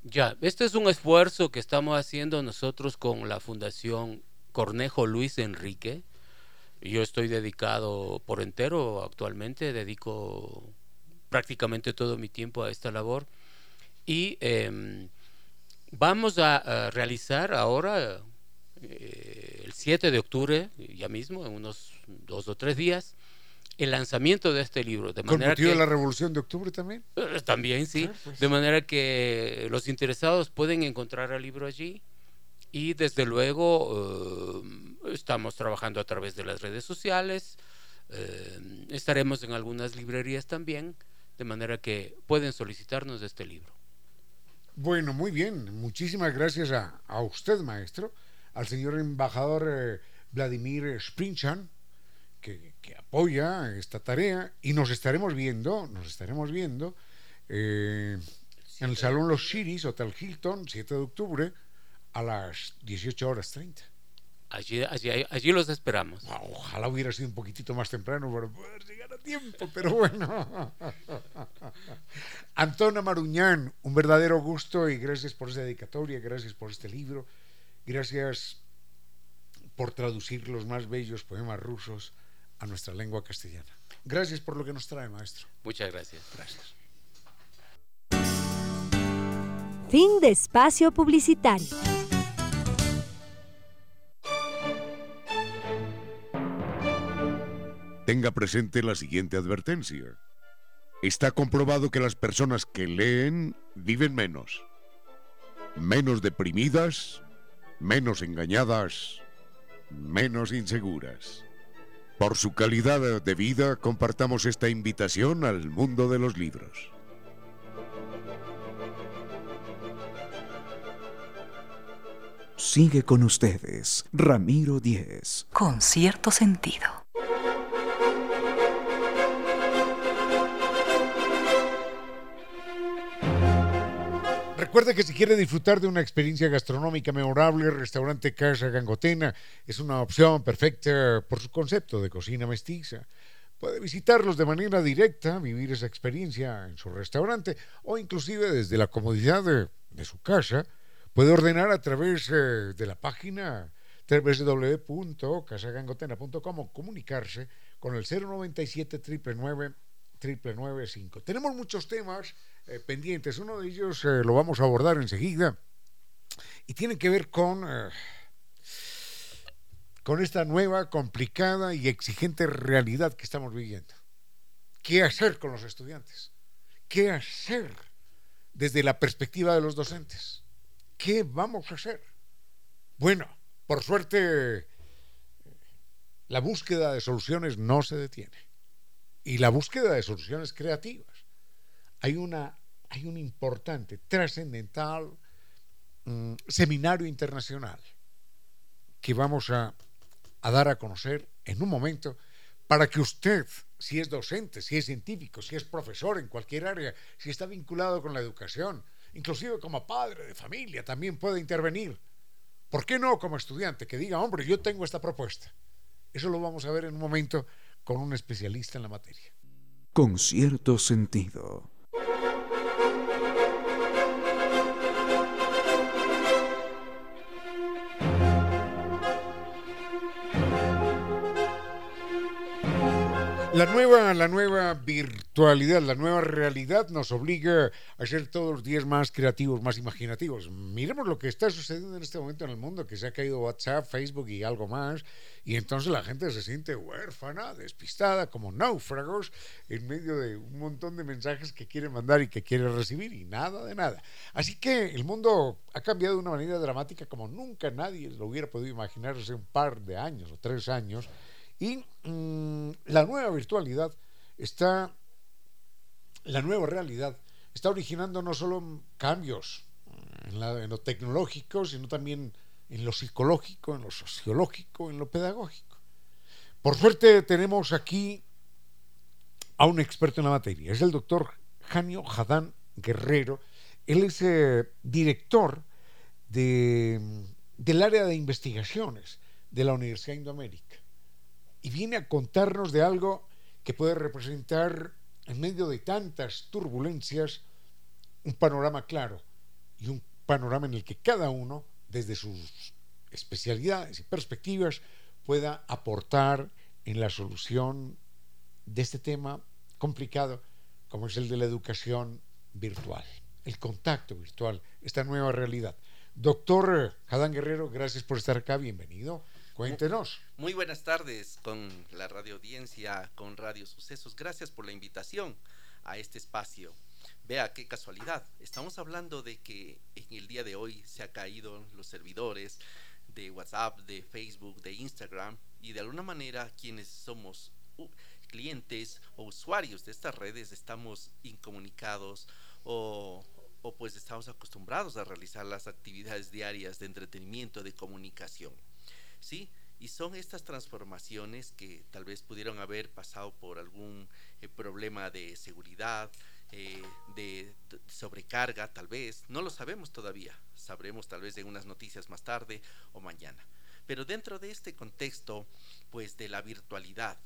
Ya, este es un esfuerzo que estamos haciendo nosotros con la Fundación Cornejo Luis Enrique. Yo estoy dedicado por entero actualmente, dedico prácticamente todo mi tiempo a esta labor. Y eh, vamos a, a, realizar ahora, eh, 7 de octubre, ya mismo, en unos dos o tres días, el lanzamiento de este libro. De ¿Con manera motivo que, de la Revolución de Octubre también? Eh, También, sí. Ah, pues. De manera que los interesados pueden encontrar el libro allí y desde luego eh, estamos trabajando a través de las redes sociales, eh, estaremos en algunas librerías también, de manera que pueden solicitarnos este libro. Bueno, muy bien. Muchísimas gracias a, a usted, maestro, al señor embajador eh, Vladimir Sprinchan, que, que, apoya esta tarea y nos estaremos viendo, nos estaremos viendo eh, en el Salón Los Chiris, Hotel Hilton, 7 de octubre, a las 18 horas 30. Allí, allí, allí los esperamos. Ah, Ojalá hubiera sido un poquitito más temprano para poder llegar a tiempo, pero bueno. Antona Maruñán, un verdadero gusto y gracias por esa dedicatoria, gracias por este libro, gracias por traducir los más bellos poemas rusos a nuestra lengua castellana. Gracias por lo que nos trae, maestro. Muchas gracias. Gracias. Fin de espacio publicitario. Tenga presente la siguiente advertencia. Está comprobado que las personas que leen viven menos. Menos deprimidas, menos engañadas, menos inseguras. Por su calidad de vida, compartamos esta invitación al mundo de los libros. Sigue con ustedes, Ramiro Díez. Con cierto sentido. Recuerde que si quiere disfrutar de una experiencia gastronómica memorable, restaurante Casa Gangotena es una opción perfecta por su concepto de cocina mestiza. Puede visitarlos de manera directa, vivir esa experiencia en su restaurante o inclusive desde la comodidad de, de su casa. Puede ordenar a través eh, de la página www.casagangotena.com o comunicarse con el 097 999 995. Tenemos muchos temas eh, pendientes. Uno de ellos eh, lo vamos a abordar enseguida y tiene que ver con, eh, con esta nueva, complicada y exigente realidad que estamos viviendo. ¿Qué hacer con los estudiantes? ¿Qué hacer desde la perspectiva de los docentes? ¿Qué vamos a hacer? Bueno, por suerte, la búsqueda de soluciones no se detiene. Y la búsqueda de soluciones creativas. Hay, una, hay un importante, trascendental mm, seminario internacional que vamos a, a dar a conocer en un momento para que usted, si es docente, si es científico, si es profesor en cualquier área, si está vinculado con la educación, inclusive como padre de familia, también pueda intervenir. ¿Por qué no como estudiante que diga, hombre, yo tengo esta propuesta? Eso lo vamos a ver en un momento con un especialista en la materia. Con cierto sentido. La nueva, la nueva virtualidad, la nueva realidad nos obliga a ser todos los días más creativos, más imaginativos. Miremos lo que está sucediendo en este momento en el mundo, que se ha caído WhatsApp, Facebook y algo más, y entonces la gente se siente huérfana, despistada, como náufragos, en medio de un montón de mensajes que quiere mandar y que quiere recibir, y nada de nada. Así que el mundo ha cambiado de una manera dramática como nunca nadie lo hubiera podido imaginar hace un par de años o tres años y mm, la nueva virtualidad está, la nueva realidad está originando no solo cambios en, lo tecnológico, sino también en lo psicológico, en lo sociológico, en lo pedagógico. Por suerte tenemos aquí a un experto en la materia, es el doctor Janio Jadán Guerrero. Él es eh, director de, del área de investigaciones de la Universidad Indoamérica y viene a contarnos de algo que puede representar en medio de tantas turbulencias un panorama claro y un panorama en el que cada uno, desde sus especialidades y perspectivas, pueda aportar en la solución de este tema complicado como es el de la educación virtual, el contacto virtual, esta nueva realidad. Doctor Jadán Guerrero, gracias por estar acá, bienvenido. Cuéntenos. Muy buenas tardes con la radio audiencia, con Radio Sucesos. Gracias por la invitación a este espacio. Vea qué casualidad. Estamos hablando de que en el día de hoy se ha caído los servidores de WhatsApp, de Facebook, de Instagram y de alguna manera quienes somos clientes o usuarios de estas redes estamos incomunicados o, o pues estamos acostumbrados a realizar las actividades diarias de entretenimiento, de comunicación. ¿Sí? Y son estas transformaciones que tal vez pudieron haber pasado por algún eh, problema de seguridad, eh, de, sobrecarga, tal vez. No lo sabemos todavía. Sabremos tal vez de unas noticias más tarde o mañana. Pero dentro de este contexto, pues de la virtualidad,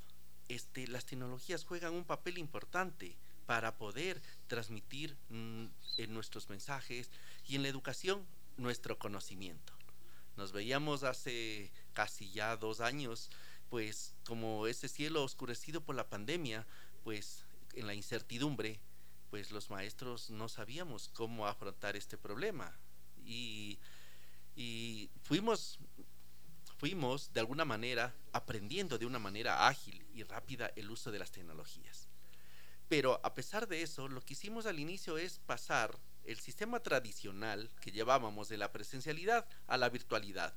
este, las tecnologías juegan un papel importante para poder transmitir mm, en nuestros mensajes y en la educación nuestro conocimiento. Nos veíamos hace casi ya dos años, pues como ese cielo oscurecido por la pandemia, pues en la incertidumbre, pues los maestros no sabíamos cómo afrontar este problema. Y, y fuimos, fuimos de alguna manera aprendiendo de una manera ágil y rápida el uso de las tecnologías. Pero a pesar de eso, lo que hicimos al inicio es pasar el sistema tradicional que llevábamos de la presencialidad a la virtualidad.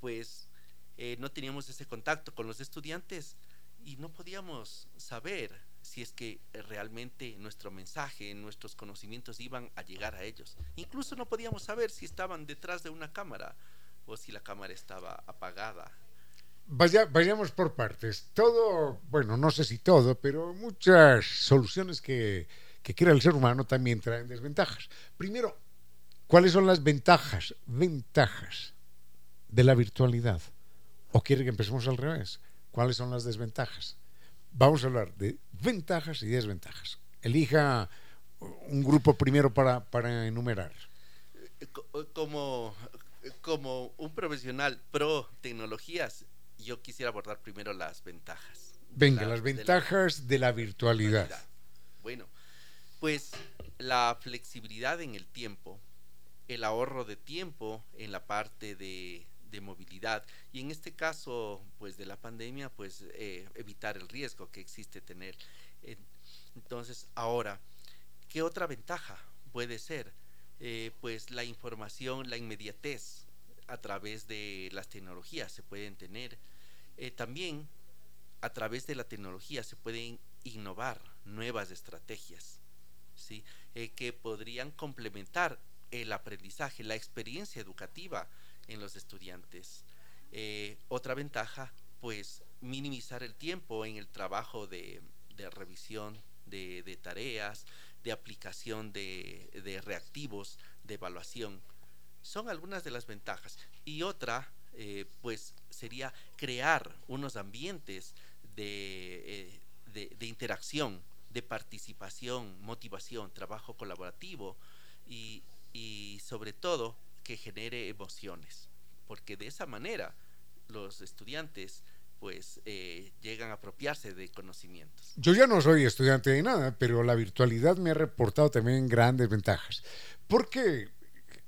Pues eh, no teníamos ese contacto con los estudiantes y no podíamos saber si es que realmente nuestro mensaje, nuestros conocimientos iban a llegar a ellos. Incluso no podíamos saber si estaban detrás de una cámara o si la cámara estaba apagada. Vaya, vayamos por partes. Todo, bueno, no sé si todo, pero muchas soluciones que que quiera el ser humano también traen desventajas. Primero, ¿cuáles son las ventajas? Ventajas de la virtualidad. ¿O quiere que empecemos al revés? ¿Cuáles son las desventajas? Vamos a hablar de ventajas y desventajas. Elija un grupo primero para, para enumerar. Como, como un profesional pro tecnologías, yo quisiera abordar primero las ventajas. Venga, las ventajas de la, de la virtualidad. Bueno, pues la flexibilidad en el tiempo, el ahorro de tiempo en la parte de, movilidad y en este caso pues de la pandemia pues eh, evitar el riesgo que existe tener entonces ahora ¿Qué otra ventaja puede ser? Eh, pues la información, la inmediatez a través de las tecnologías se pueden tener. Eh, también a través de la tecnología se pueden innovar nuevas estrategias ¿sí? Eh, que podrían complementar el aprendizaje, la experiencia educativa en los estudiantes. otra ventaja, pues minimizar el tiempo en el trabajo de, revisión de, tareas, de aplicación de, reactivos, de evaluación. Son algunas de las ventajas. Y otra, eh, pues, sería crear unos ambientes de, eh, de, interacción, de participación, motivación, trabajo colaborativo y, y sobre todo que genere emociones. Porque de esa manera los estudiantes pues eh, llegan a apropiarse de conocimientos. Yo ya no soy estudiante de nada, pero la virtualidad me ha reportado también grandes ventajas, porque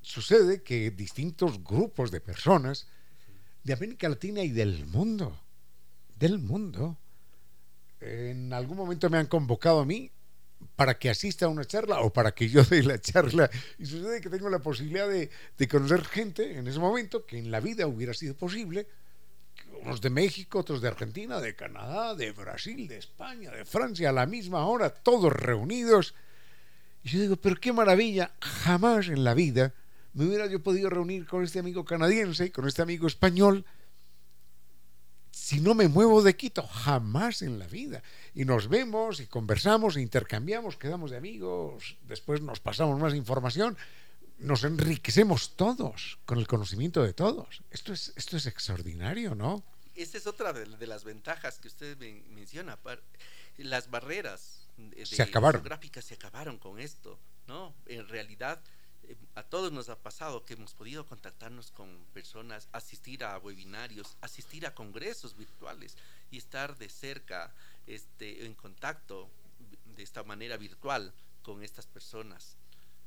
sucede que distintos grupos de personas de América Latina y del mundo, del mundo, en algún momento me han convocado a mí para que asista a una charla o para que yo dé la charla. Y sucede que tengo la posibilidad de, conocer gente en ese momento que en la vida hubiera sido posible unos de México, otros de Argentina, de Canadá, de Brasil, de España, de Francia, a la misma hora, todos reunidos. Y yo digo, pero qué maravilla, jamás en la vida me hubiera yo podido reunir con este amigo canadiense, con este amigo español, si no me muevo de Quito, jamás en la vida. Y nos vemos y conversamos, e intercambiamos, quedamos de amigos, después nos pasamos más información, nos enriquecemos todos con el conocimiento de todos. Esto es, esto es extraordinario, ¿no? Esa es otra de, las ventajas que usted menciona. Las barreras de, se acabaron. geográficas se acabaron con esto, ¿no? En realidad, a todos nos ha pasado que hemos podido contactarnos con personas, asistir a webinarios, asistir a congresos virtuales y estar de cerca, este, en contacto de esta manera virtual con estas personas.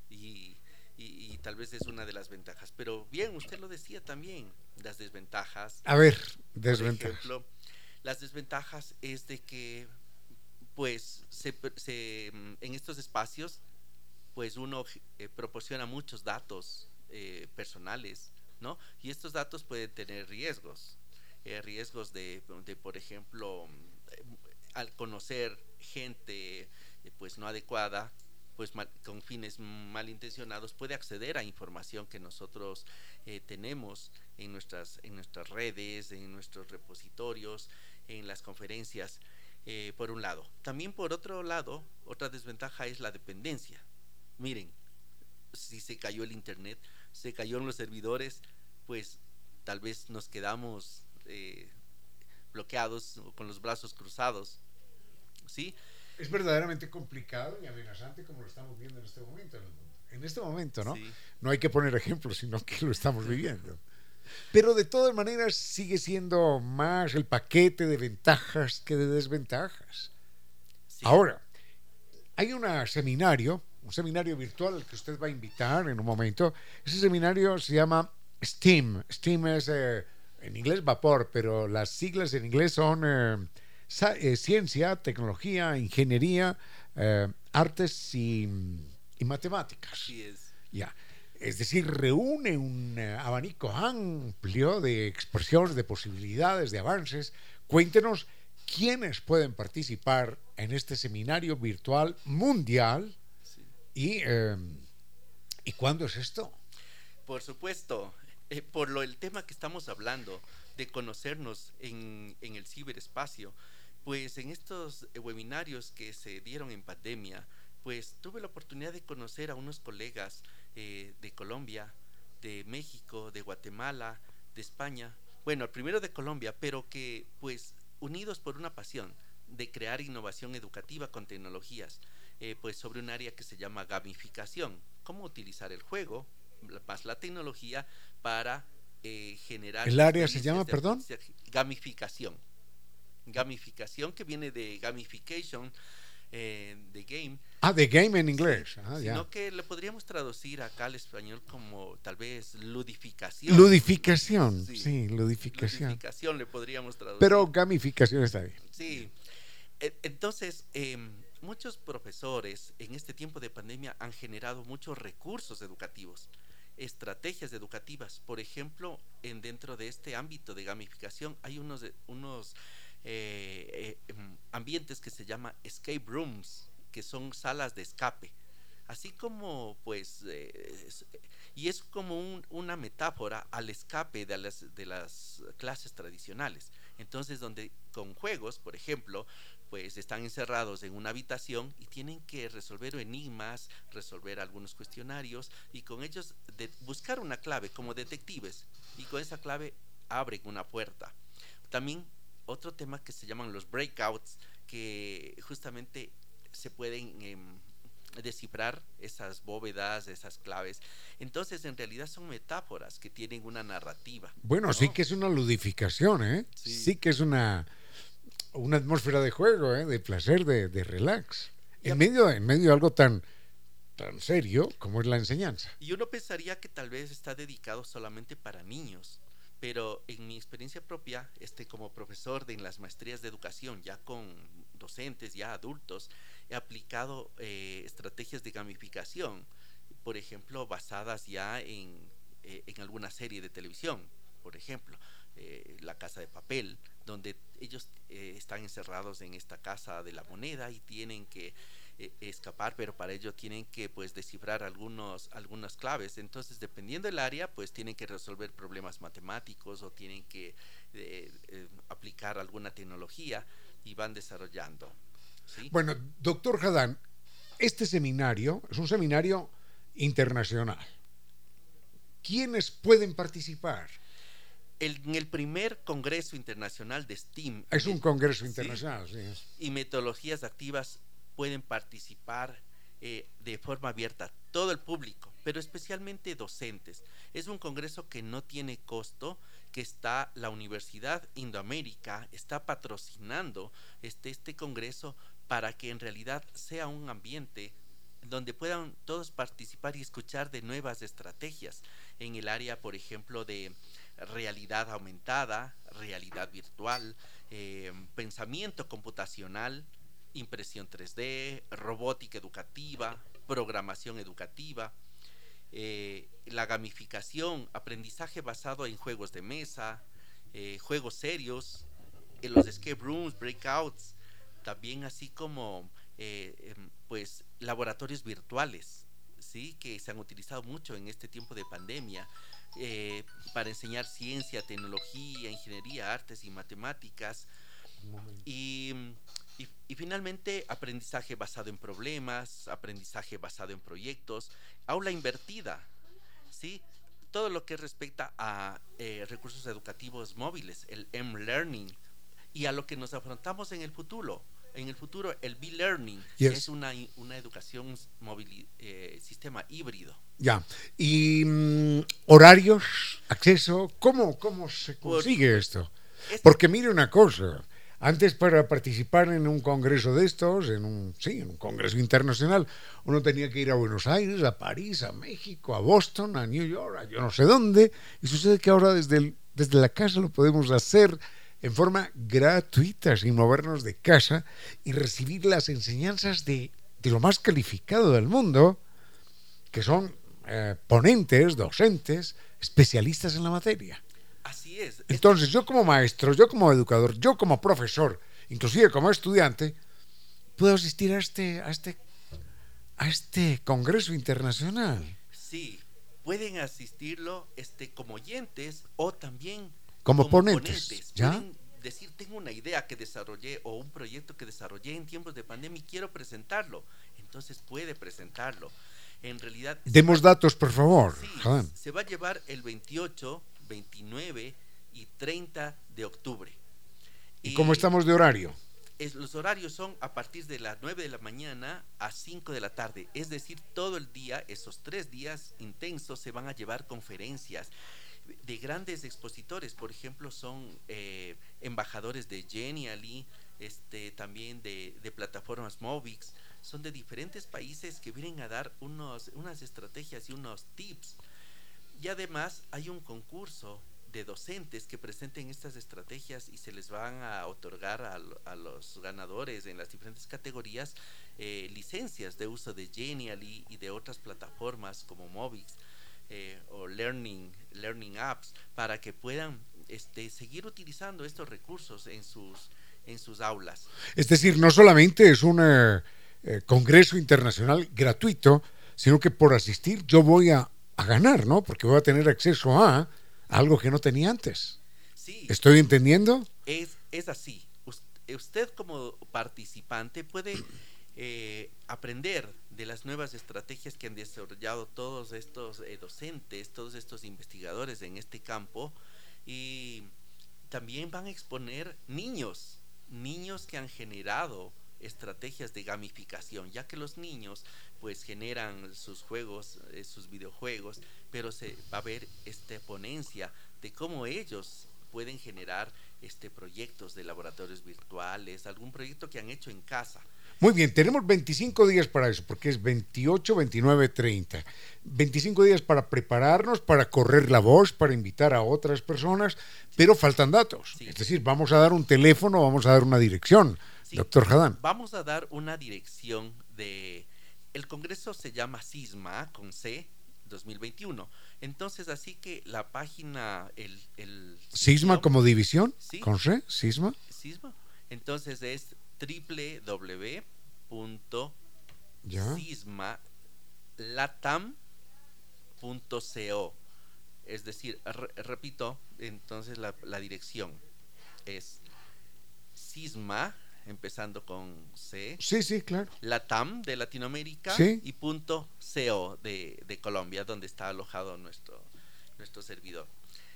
Y y, tal vez es una de las ventajas. Pero bien, usted lo decía también, las desventajas. A ver, desventajas. Por ejemplo, las desventajas es de que, pues, se, en estos espacios, pues uno eh, proporciona muchos datos eh, personales, ¿no? Y estos datos pueden tener riesgos. Eh, riesgos de, de, por ejemplo, al conocer gente pues no adecuada, pues con fines malintencionados puede acceder a información que nosotros tenemos en nuestras, en nuestras redes, en nuestros repositorios, en las conferencias, por un lado. También por otro lado, otra desventaja es la dependencia. Miren, si se cayó el Internet, se cayó en los servidores, pues tal vez nos quedamos eh, bloqueados con los brazos cruzados. ¿Sí? es verdaderamente complicado y amenazante como lo estamos viendo en este momento en este momento, ¿no? No hay que poner ejemplos, sino que lo estamos viviendo. Pero de todas maneras sigue siendo más el paquete de ventajas que de desventajas. Ahora, hay un seminario, un seminario virtual que usted va a invitar en un momento. Ese seminario se llama STEAM. STEAM es eh, en inglés vapor, pero las siglas en inglés son eh, eh, ciencia, tecnología, ingeniería, eh, artes y, matemáticas. es. Ya. Es decir, reúne un abanico amplio de expresiones, de posibilidades, de avances. Cuéntenos quiénes pueden participar en este seminario virtual mundial y, y cuándo es esto. Por supuesto, por lo el tema que estamos hablando de conocernos en, el ciberespacio, pues en estos eh, webinarios que se dieron en pandemia, pues tuve la oportunidad de conocer a unos colegas eh, de Colombia, de México, de Guatemala, de España, bueno, el primero de Colombia, pero que pues unidos por una pasión de crear innovación educativa con tecnologías, eh, pues sobre un área que se llama gamificación, cómo utilizar el juego más la tecnología para generar... ¿El área se llama, perdón? Gamificación gamificación que viene de gamification, eh, de game. Ah, de game en inglés. Ah, sino que le podríamos traducir acá al español como tal vez ludificación. Ludificación, sí, ludificación. Ludificación le podríamos traducir. Pero gamificación está bien. Sí. E, entonces, em, muchos profesores en este tiempo de pandemia han generado muchos recursos educativos, estrategias educativas. Por ejemplo, en dentro de este ámbito de gamificación hay unos, unos eh, eh, em, ambientes que se llama escape rooms, que son salas de escape. Así como, pues, eh, y es como una metáfora al escape de las, de las clases tradicionales. Entonces, donde con juegos, por ejemplo, pues están encerrados en una habitación y tienen que resolver enigmas, resolver algunos cuestionarios y con ellos de buscar una clave como detectives y con esa clave abren una puerta. También otro tema que se llaman los breakouts, que justamente se pueden em, descifrar esas bóvedas, esas claves. Entonces, en realidad son metáforas que tienen una narrativa. Bueno, sí que es una ludificación, ¿eh? Sí, que es una, una atmósfera de juego, ¿eh? De placer, de, de relax. En medio, en medio de algo tan, tan serio como es la enseñanza. Y uno pensaría que tal vez está dedicado solamente para niños, pero en mi experiencia propia, este, como profesor de en las maestrías de educación, ya con docentes, ya adultos, he aplicado eh, estrategias de gamificación, por ejemplo, basadas ya en, eh, en alguna serie de televisión, por ejemplo, eh, La Casa de Papel, donde ellos están encerrados en esta casa de la moneda y tienen que escapar, pero para ello tienen que pues descifrar algunos algunas claves. Entonces, dependiendo del área, pues tienen que resolver problemas matemáticos o tienen que aplicar alguna tecnología y van desarrollando. Bueno, doctor Hadán, este seminario es un seminario internacional. ¿Quiénes pueden participar? En el primer Congreso Internacional de STEAM. Es un Congreso Internacional, sí. Y metodologías activas pueden participar eh, de forma abierta todo el público, pero especialmente docentes. Es un congreso que no tiene costo, que está la Universidad Indoamérica, está patrocinando este, este congreso para que en realidad sea un ambiente donde puedan todos participar y escuchar de nuevas estrategias en el área, por ejemplo, de realidad aumentada, realidad virtual, eh, pensamiento computacional, impresión 3D, robótica educativa, programación educativa, eh, la gamificación, aprendizaje basado en juegos de mesa, eh, juegos serios, en los escape rooms, breakouts, también así como em, pues laboratorios virtuales, sí, que se han utilizado mucho en este tiempo de pandemia para enseñar ciencia, tecnología, ingeniería, artes y matemáticas. Y y, finalmente, aprendizaje basado en problemas, aprendizaje basado en proyectos, aula invertida, ¿sí? Todo lo que respecta a eh, recursos educativos móviles, el M-Learning, y a lo que nos afrontamos en el futuro. En el futuro, el B-Learning es una, una educación móvil, eh, sistema híbrido. Ya. ¿Y mm, horarios, acceso? ¿Cómo, cómo se consigue esto? Porque mire una cosa antes para participar en un congreso de estos, en un, sí, en un congreso internacional, uno tenía que ir a Buenos Aires, a París, a México, a Boston, a New York, a yo no sé dónde. Y sucede que ahora desde, desde la casa lo podemos hacer en forma gratuita, sin movernos de casa, y recibir las enseñanzas de, de lo más calificado del mundo, que son eh, ponentes, docentes, especialistas en la materia. Así es. Entonces, yo como maestro, yo como educador, yo como profesor, inclusive como estudiante, puedo asistir a este, a este, a este congreso internacional. Sí, pueden asistirlo este, como oyentes o también como, ponentes. Pueden decir, tengo una idea que desarrollé o un proyecto que desarrollé en tiempos de pandemia y quiero presentarlo. Entonces puede presentarlo. En realidad... Demos datos, por favor. Sí, se va a llevar el 28 29 y 30 de octubre. ¿Y, cómo estamos de horario? Es, los horarios son a partir de las 9 de la mañana a 5 de la tarde, es decir, todo el día, esos tres días intensos, se van a llevar conferencias de grandes expositores, por ejemplo, son eh, embajadores de Genially, este, también de, de plataformas Movix, son de diferentes países que vienen a dar unos, unas estrategias y unos tips. Y además hay un concurso docentes que presenten estas estrategias y se les van a otorgar a, los ganadores en las diferentes categorías eh, licencias de uso de Genially y de otras plataformas como Movix eh, o Learning, Learning Apps para que puedan este, seguir utilizando estos recursos en sus, en sus aulas. Es decir, no solamente es un eh, congreso internacional gratuito, sino que por asistir yo voy a, a ganar, ¿no? Porque voy a tener acceso a algo que no tenía antes. Sí. ¿Estoy entendiendo? Es, es así. Usted como participante puede eh, aprender de las nuevas estrategias que han desarrollado todos estos eh, docentes, todos estos investigadores en este campo y también van a exponer niños, niños que han generado estrategias de gamificación, ya que los niños pues generan sus juegos, eh, sus videojuegos, pero se va a ver esta ponencia de cómo ellos pueden generar este proyectos de laboratorios virtuales, algún proyecto que han hecho en casa. Muy bien, tenemos 25 días para eso, porque es 28, 29, 30. 25 días para prepararnos, para correr la voz, para invitar a otras personas, pero faltan datos. Es decir, vamos a dar un teléfono, vamos a dar una dirección. Doctor Hadán. Vamos a dar una dirección de... El Congreso se llama CISMA, con C, 2021. Entonces, así que la página, el... el ¿Cisma como división? ¿Con C? ¿Cisma? Cisma. Entonces es www.cismalatam.co. Es decir, repito, entonces la, la dirección es cisma empezando con C. Sí, sí, claro. Latam de Latinoamérica y punto CO de, Colombia, donde está alojado nuestro, nuestro servidor.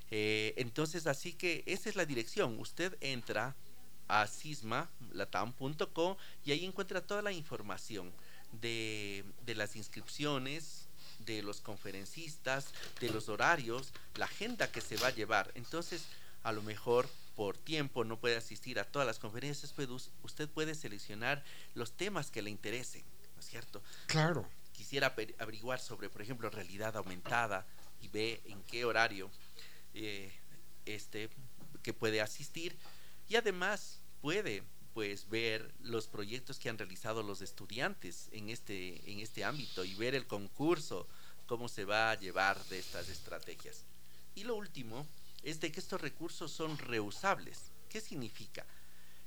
Eh, entonces, así que esa es la dirección. Usted entra a sismalatam.com y ahí encuentra toda la información de, de las inscripciones, de los conferencistas, de los horarios, la agenda que se va a llevar. Entonces, a lo mejor por tiempo no puede asistir a todas las conferencias, pero usted puede seleccionar los temas que le interesen, ¿no es cierto? Claro. Quisiera averiguar sobre, por ejemplo, realidad aumentada y ve en qué horario eh, este, que puede asistir y además puede pues ver los proyectos que han realizado los estudiantes en este, en este ámbito y ver el concurso, cómo se va a llevar de estas estrategias. Y lo último es de que estos recursos son reusables. ¿Qué significa?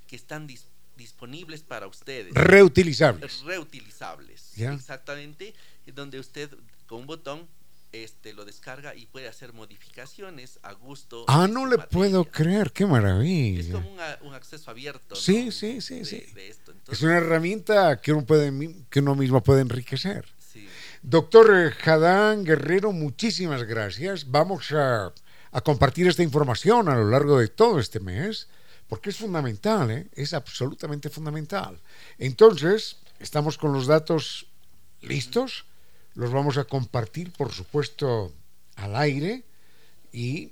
Que están disponibles para ustedes. Reutilizables. Reutilizables. Exactamente. Donde usted con un botón este, lo descarga y puede hacer modificaciones a gusto. Ah, no le puedo creer, qué maravilla. Es como un, acceso abierto. Sí, sí, sí, sí. es una herramienta que uno, puede, que uno mismo puede enriquecer. Sí. Doctor Jadán Guerrero, muchísimas gracias. Vamos a a compartir esta información a lo largo de todo este mes, porque es fundamental, ¿eh? es absolutamente fundamental. Entonces, estamos con los datos listos, los vamos a compartir, por supuesto, al aire y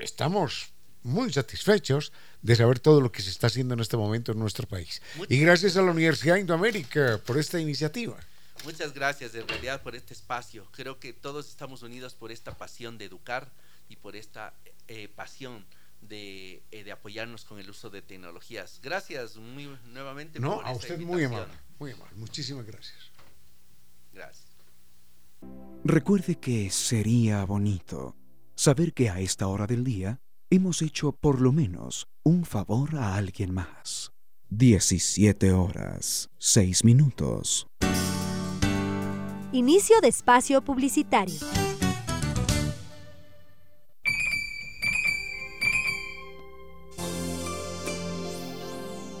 estamos muy satisfechos de saber todo lo que se está haciendo en este momento en nuestro país. y gracias a la Universidad Indoamérica por esta iniciativa. Muchas gracias en realidad por este espacio. Creo que todos estamos unidos por esta pasión de educar y por esta eh, pasión de, eh, de, apoyarnos con el uso de tecnologías. Gracias muy nuevamente. No, a usted muy amable, muy amable. Muchísimas gracias. Gracias. Recuerde que sería bonito saber que a esta hora del día hemos hecho por lo menos un favor a alguien más. 17 horas, 6 minutos. Inicio de espacio publicitario.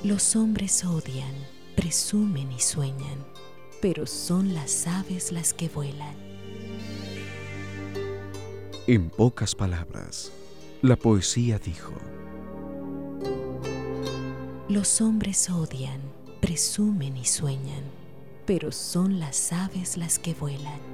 Los hombres odian, presumen y sueñan, pero son las aves las que vuelan. En pocas palabras, la poesía dijo, Los hombres odian, presumen y sueñan, pero son las aves las que vuelan.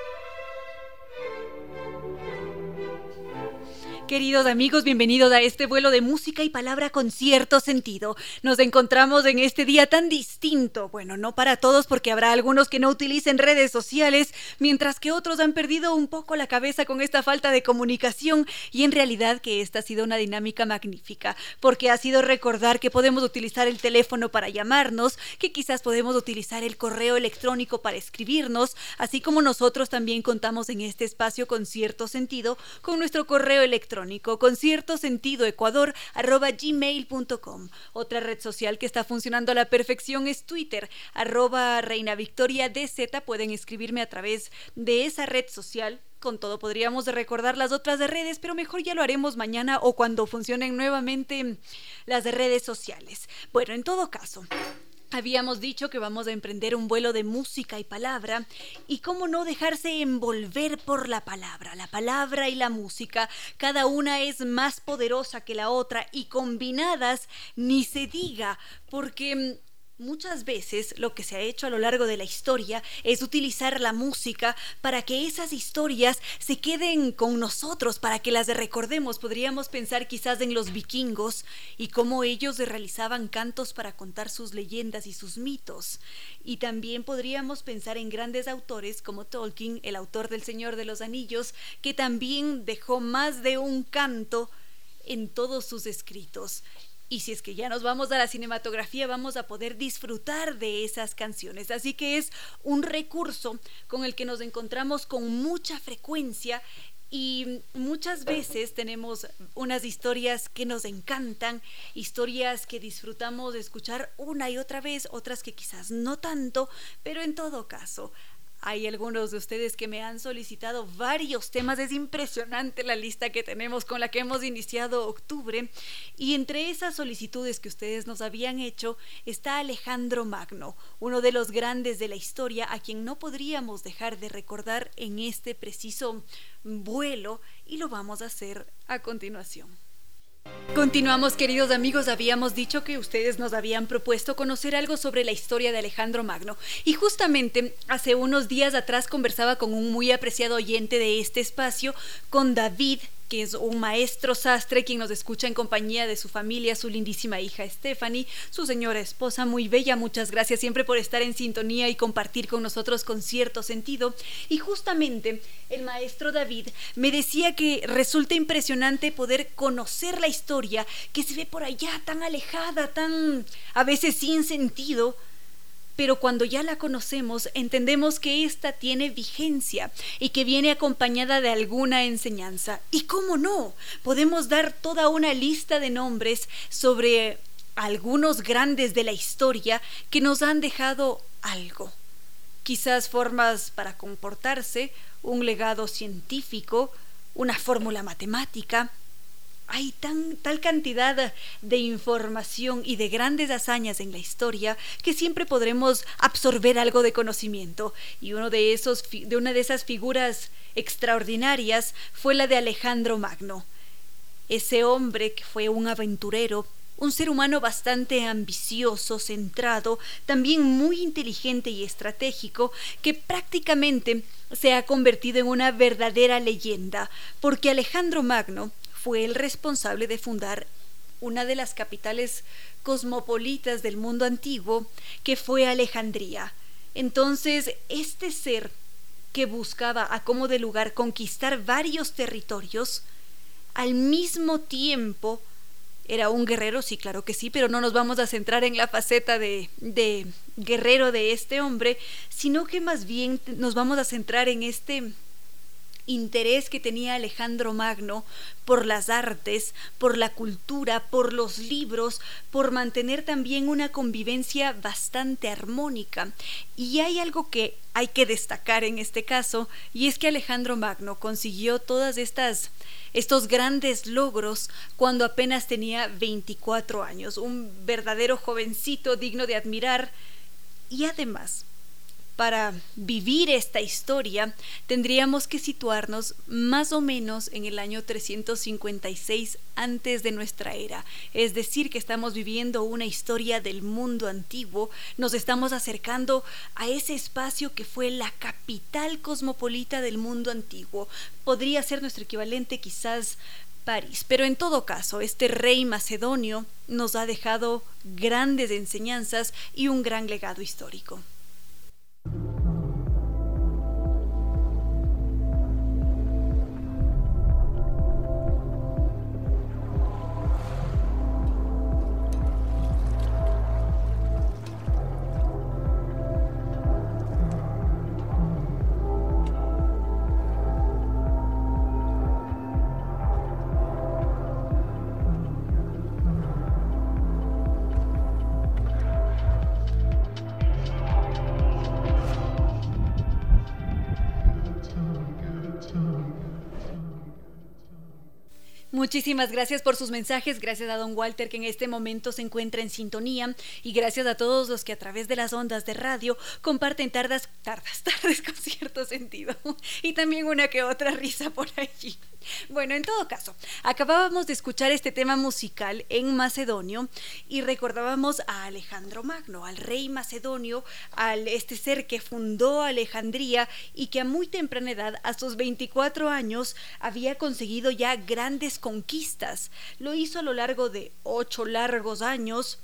Queridos amigos, bienvenidos a este vuelo de música y palabra con cierto sentido. Nos encontramos en este día tan distinto. Bueno, no para todos porque habrá algunos que no utilicen redes sociales, mientras que otros han perdido un poco la cabeza con esta falta de comunicación y en realidad que esta ha sido una dinámica magnífica, porque ha sido recordar que podemos utilizar el teléfono para llamarnos, que quizás podemos utilizar el correo electrónico para escribirnos, así como nosotros también contamos en este espacio con cierto sentido con nuestro correo electrónico con cierto sentido ecuador arroba. Otra red social que está funcionando a la perfección es Twitter, arroba Reina Victoria DZ. Pueden escribirme a través de esa red social con todo podríamos recordar las otras redes, pero mejor ya lo haremos mañana o cuando funcionen nuevamente las redes sociales. Bueno, en todo caso, Habíamos dicho que vamos a emprender un vuelo de música y palabra, y cómo no dejarse envolver por la palabra. La palabra y la música, cada una es más poderosa que la otra, y combinadas ni se diga, porque mm, Muchas veces lo que se ha hecho a lo largo de la historia es utilizar la música para que esas historias se queden con nosotros, para que las recordemos. Podríamos pensar quizás en los vikingos y cómo ellos realizaban cantos para contar sus leyendas y sus mitos. Y también podríamos pensar en grandes autores como Tolkien, el autor del Señor de los Anillos, que también dejó más de un canto en todos sus escritos. Y si es que ya nos vamos a la cinematografía, vamos a poder disfrutar de esas canciones. Así que es un recurso con el que nos encontramos con mucha frecuencia y muchas veces tenemos unas historias que nos encantan, historias que disfrutamos de escuchar una y otra vez, otras que quizás no tanto, pero en todo caso, hay algunos de ustedes que me han solicitado varios temas. Es impresionante la lista que tenemos con la que hemos iniciado octubre. Y entre esas solicitudes que ustedes nos habían hecho está Alejandro Magno, uno de los grandes de la historia a quien no podríamos dejar de recordar en este preciso vuelo y lo vamos a hacer a continuación. Continuamos, queridos amigos. Habíamos dicho que ustedes nos habían propuesto conocer algo sobre la historia de Alejandro Magno. Y justamente hace unos días atrás conversaba con un muy apreciado oyente de este espacio, con David que es un maestro sastre quien nos escucha en compañía de su familia, su lindísima hija Stephanie, su señora esposa muy bella. Muchas gracias siempre por estar en sintonía y compartir con nosotros con cierto sentido. Y justamente el maestro David me decía que resulta impresionante poder conocer la historia que se ve por allá tan alejada, tan a veces sin sentido pero cuando ya la conocemos entendemos que ésta tiene vigencia y que viene acompañada de alguna enseñanza. Y cómo no, podemos dar toda una lista de nombres sobre algunos grandes de la historia que nos han dejado algo. Quizás formas para comportarse, un legado científico, una fórmula matemática, hay tal cantidad de información y de grandes hazañas en la historia que siempre podremos absorber algo de conocimiento. Y uno de, esos, de una de esas figuras extraordinarias fue la de Alejandro Magno. Ese hombre que fue un aventurero, un ser humano bastante ambicioso, centrado, también muy inteligente y estratégico, que prácticamente se ha convertido en una verdadera leyenda, porque Alejandro Magno fue el responsable de fundar una de las capitales cosmopolitas del mundo antiguo, que fue Alejandría. Entonces, este ser que buscaba a como de lugar conquistar varios territorios, al mismo tiempo era un guerrero, sí, claro que sí, pero no nos vamos a centrar en la faceta de, de guerrero de este hombre, sino que más bien nos vamos a centrar en este interés que tenía Alejandro Magno por las artes, por la cultura, por los libros, por mantener también una convivencia bastante armónica. Y hay algo que hay que destacar en este caso, y es que Alejandro Magno consiguió todas estas estos grandes logros cuando apenas tenía 24 años, un verdadero jovencito digno de admirar y además para vivir esta historia, tendríamos que situarnos más o menos en el año 356 antes de nuestra era. Es decir, que estamos viviendo una historia del mundo antiguo, nos estamos acercando a ese espacio que fue la capital cosmopolita del mundo antiguo. Podría ser nuestro equivalente quizás París. Pero en todo caso, este rey macedonio nos ha dejado grandes enseñanzas y un gran legado histórico. Muchísimas gracias por sus mensajes, gracias a don Walter que en este momento se encuentra en sintonía y gracias a todos los que a través de las ondas de radio comparten tardas, tardas, tardes con cierto sentido y también una que otra risa por allí. Bueno, en todo caso, acabábamos de escuchar este tema musical en macedonio y recordábamos a Alejandro Magno, al rey macedonio, al este ser que fundó Alejandría y que a muy temprana edad, a sus 24 años, había conseguido ya grandes conquistas. Lo hizo a lo largo de ocho largos años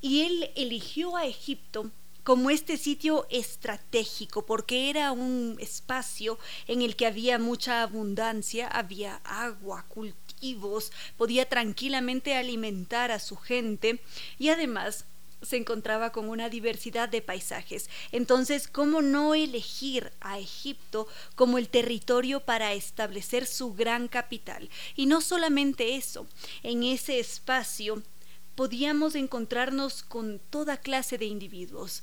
y él eligió a Egipto como este sitio estratégico, porque era un espacio en el que había mucha abundancia, había agua, cultivos, podía tranquilamente alimentar a su gente y además se encontraba con una diversidad de paisajes. Entonces, ¿cómo no elegir a Egipto como el territorio para establecer su gran capital? Y no solamente eso, en ese espacio podíamos encontrarnos con toda clase de individuos.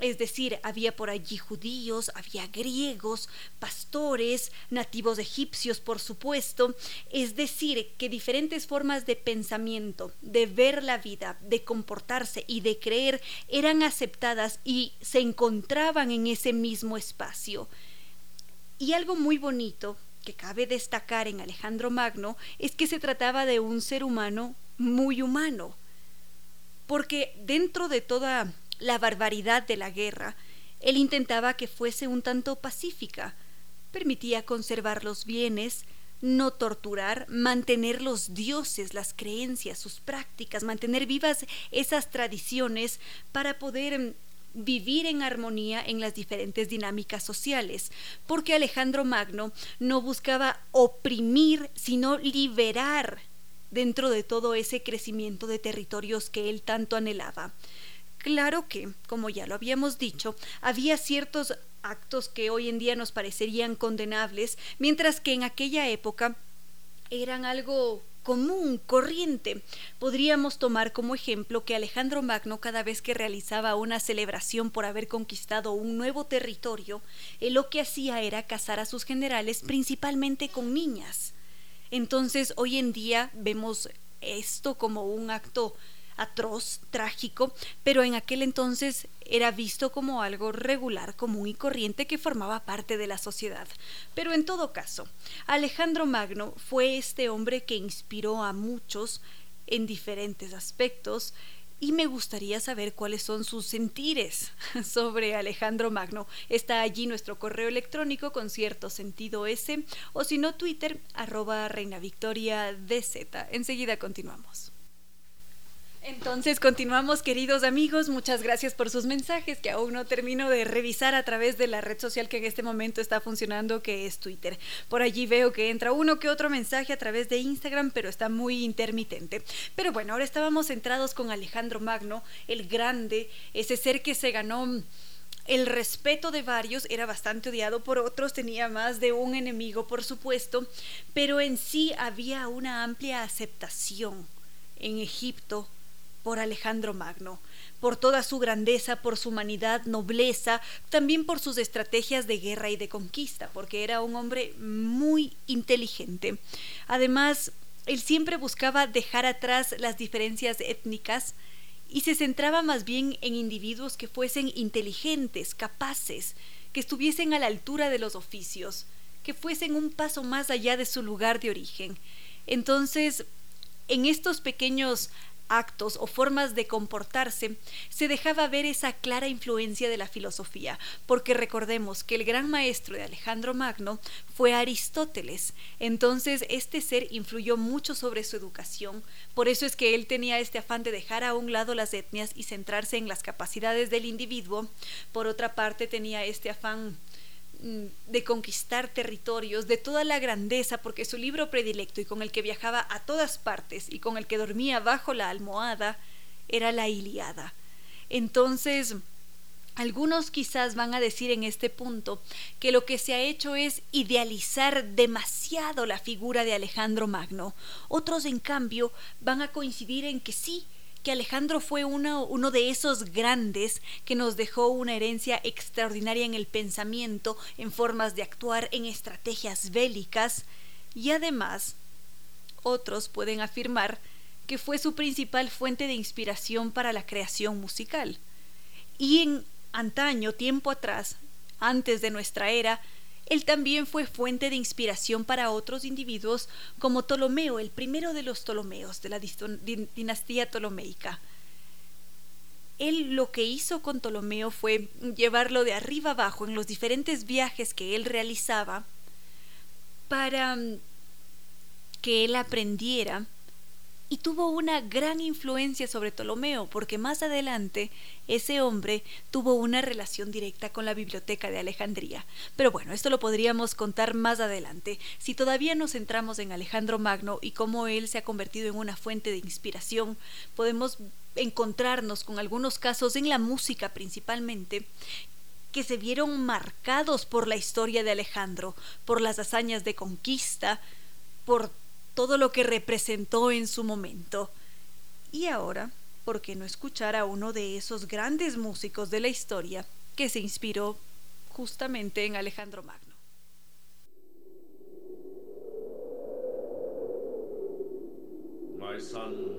Es decir, había por allí judíos, había griegos, pastores, nativos egipcios, por supuesto. Es decir, que diferentes formas de pensamiento, de ver la vida, de comportarse y de creer eran aceptadas y se encontraban en ese mismo espacio. Y algo muy bonito que cabe destacar en Alejandro Magno es que se trataba de un ser humano muy humano porque dentro de toda la barbaridad de la guerra, él intentaba que fuese un tanto pacífica, permitía conservar los bienes, no torturar, mantener los dioses, las creencias, sus prácticas, mantener vivas esas tradiciones para poder mm, vivir en armonía en las diferentes dinámicas sociales, porque Alejandro Magno no buscaba oprimir, sino liberar dentro de todo ese crecimiento de territorios que él tanto anhelaba. Claro que, como ya lo habíamos dicho, había ciertos actos que hoy en día nos parecerían condenables, mientras que en aquella época eran algo común, corriente. Podríamos tomar como ejemplo que Alejandro Magno cada vez que realizaba una celebración por haber conquistado un nuevo territorio, él lo que hacía era casar a sus generales principalmente con niñas. Entonces, hoy en día vemos esto como un acto atroz, trágico, pero en aquel entonces era visto como algo regular, común y corriente que formaba parte de la sociedad. Pero en todo caso, Alejandro Magno fue este hombre que inspiró a muchos en diferentes aspectos y me gustaría saber cuáles son sus sentires sobre Alejandro Magno. Está allí nuestro correo electrónico con cierto sentido ese, o si no, Twitter, arroba Reina Victoria DZ. Enseguida continuamos. Entonces continuamos queridos amigos, muchas gracias por sus mensajes que aún no termino de revisar a través de la red social que en este momento está funcionando que es Twitter. Por allí veo que entra uno que otro mensaje a través de Instagram pero está muy intermitente. Pero bueno, ahora estábamos centrados con Alejandro Magno, el grande, ese ser que se ganó el respeto de varios era bastante odiado por otros, tenía más de un enemigo, por supuesto, pero en sí había una amplia aceptación en Egipto por Alejandro Magno, por toda su grandeza, por su humanidad, nobleza, también por sus estrategias de guerra y de conquista, porque era un hombre muy inteligente. Además, él siempre buscaba dejar atrás las diferencias étnicas y se centraba más bien en individuos que fuesen inteligentes, capaces, que estuviesen a la altura de los oficios, que fuesen un paso más allá de su lugar de origen. Entonces, en estos pequeños actos o formas de comportarse, se dejaba ver esa clara influencia de la filosofía, porque recordemos que el gran maestro de Alejandro Magno fue Aristóteles, entonces este ser influyó mucho sobre su educación, por eso es que él tenía este afán de dejar a un lado las etnias y centrarse en las capacidades del individuo, por otra parte tenía este afán de conquistar territorios, de toda la grandeza, porque su libro predilecto y con el que viajaba a todas partes y con el que dormía bajo la almohada era la Iliada. Entonces, algunos quizás van a decir en este punto que lo que se ha hecho es idealizar demasiado la figura de Alejandro Magno. Otros, en cambio, van a coincidir en que sí, que Alejandro fue uno, uno de esos grandes que nos dejó una herencia extraordinaria en el pensamiento, en formas de actuar, en estrategias bélicas, y además otros pueden afirmar que fue su principal fuente de inspiración para la creación musical. Y en antaño, tiempo atrás, antes de nuestra era, él también fue fuente de inspiración para otros individuos como Ptolomeo, el primero de los Ptolomeos, de la dinastía ptolomeica. Él lo que hizo con Ptolomeo fue llevarlo de arriba abajo en los diferentes viajes que él realizaba para mm, que él aprendiera y tuvo una gran influencia sobre Ptolomeo, porque más adelante ese hombre tuvo una relación directa con la biblioteca de Alejandría. Pero bueno, esto lo podríamos contar más adelante. Si todavía nos centramos en Alejandro Magno y cómo él se ha convertido en una fuente de inspiración, podemos encontrarnos con algunos casos en la música principalmente que se vieron marcados por la historia de Alejandro, por las hazañas de conquista, por todo lo que representó en su momento. Y ahora, ¿por qué no escuchar a uno de esos grandes músicos de la historia que se inspiró justamente en Alejandro Magno? My son,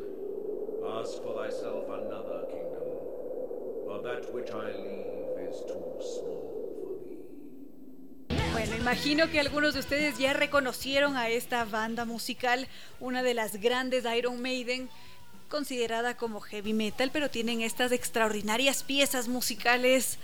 ask for thyself another kingdom, for that which I leave is too small. Bueno, imagino que algunos de ustedes ya reconocieron a esta banda musical, una de las grandes Iron Maiden, considerada como heavy metal, pero tienen estas extraordinarias piezas musicales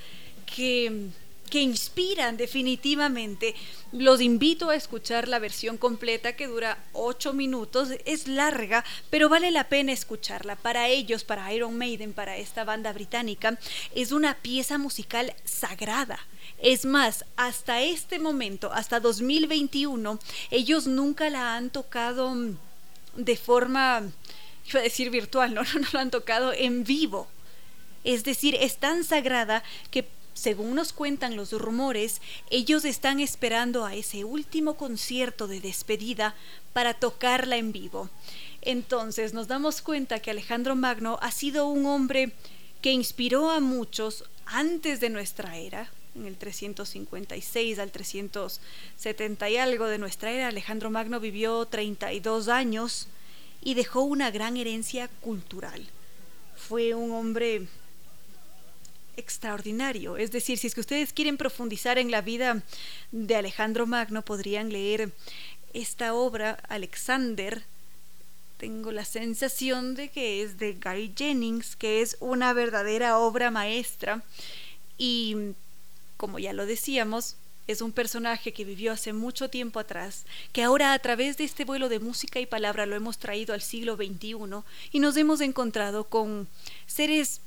que que inspiran definitivamente. Los invito a escuchar la versión completa que dura 8 minutos. Es larga, pero vale la pena escucharla. Para ellos, para Iron Maiden, para esta banda británica, es una pieza musical sagrada. Es más, hasta este momento, hasta 2021, ellos nunca la han tocado de forma, iba a decir virtual, no, no, no lo han tocado en vivo. Es decir, es tan sagrada que según nos cuentan los rumores, ellos están esperando a ese último concierto de despedida para tocarla en vivo. Entonces nos damos cuenta que Alejandro Magno ha sido un hombre que inspiró a muchos antes de nuestra era, en el 356 al 370 y algo de nuestra era, Alejandro Magno vivió 32 años y dejó una gran herencia cultural. Fue un hombre extraordinario. Es decir, si es que ustedes quieren profundizar en la vida de Alejandro Magno, podrían leer esta obra, Alexander. Tengo la sensación de que es de Gary Jennings, que es una verdadera obra maestra. Y como ya lo decíamos, es un personaje que vivió hace mucho tiempo atrás, que ahora a través de este vuelo de música y palabra lo hemos traído al siglo XXI y nos hemos encontrado con seres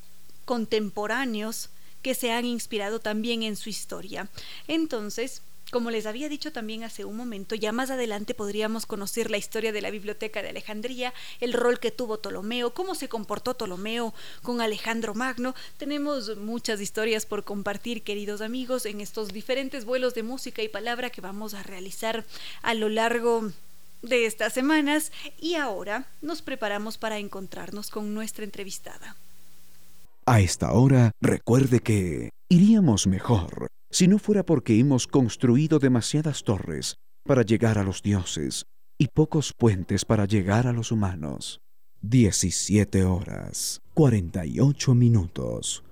contemporáneos que se han inspirado también en su historia. Entonces, como les había dicho también hace un momento, ya más adelante podríamos conocer la historia de la Biblioteca de Alejandría, el rol que tuvo Ptolomeo, cómo se comportó Ptolomeo con Alejandro Magno. Tenemos muchas historias por compartir, queridos amigos, en estos diferentes vuelos de música y palabra que vamos a realizar a lo largo de estas semanas y ahora nos preparamos para encontrarnos con nuestra entrevistada. A esta hora, recuerde que iríamos mejor si no fuera porque hemos construido demasiadas torres para llegar a los dioses y pocos puentes para llegar a los humanos. 17 horas 48 minutos.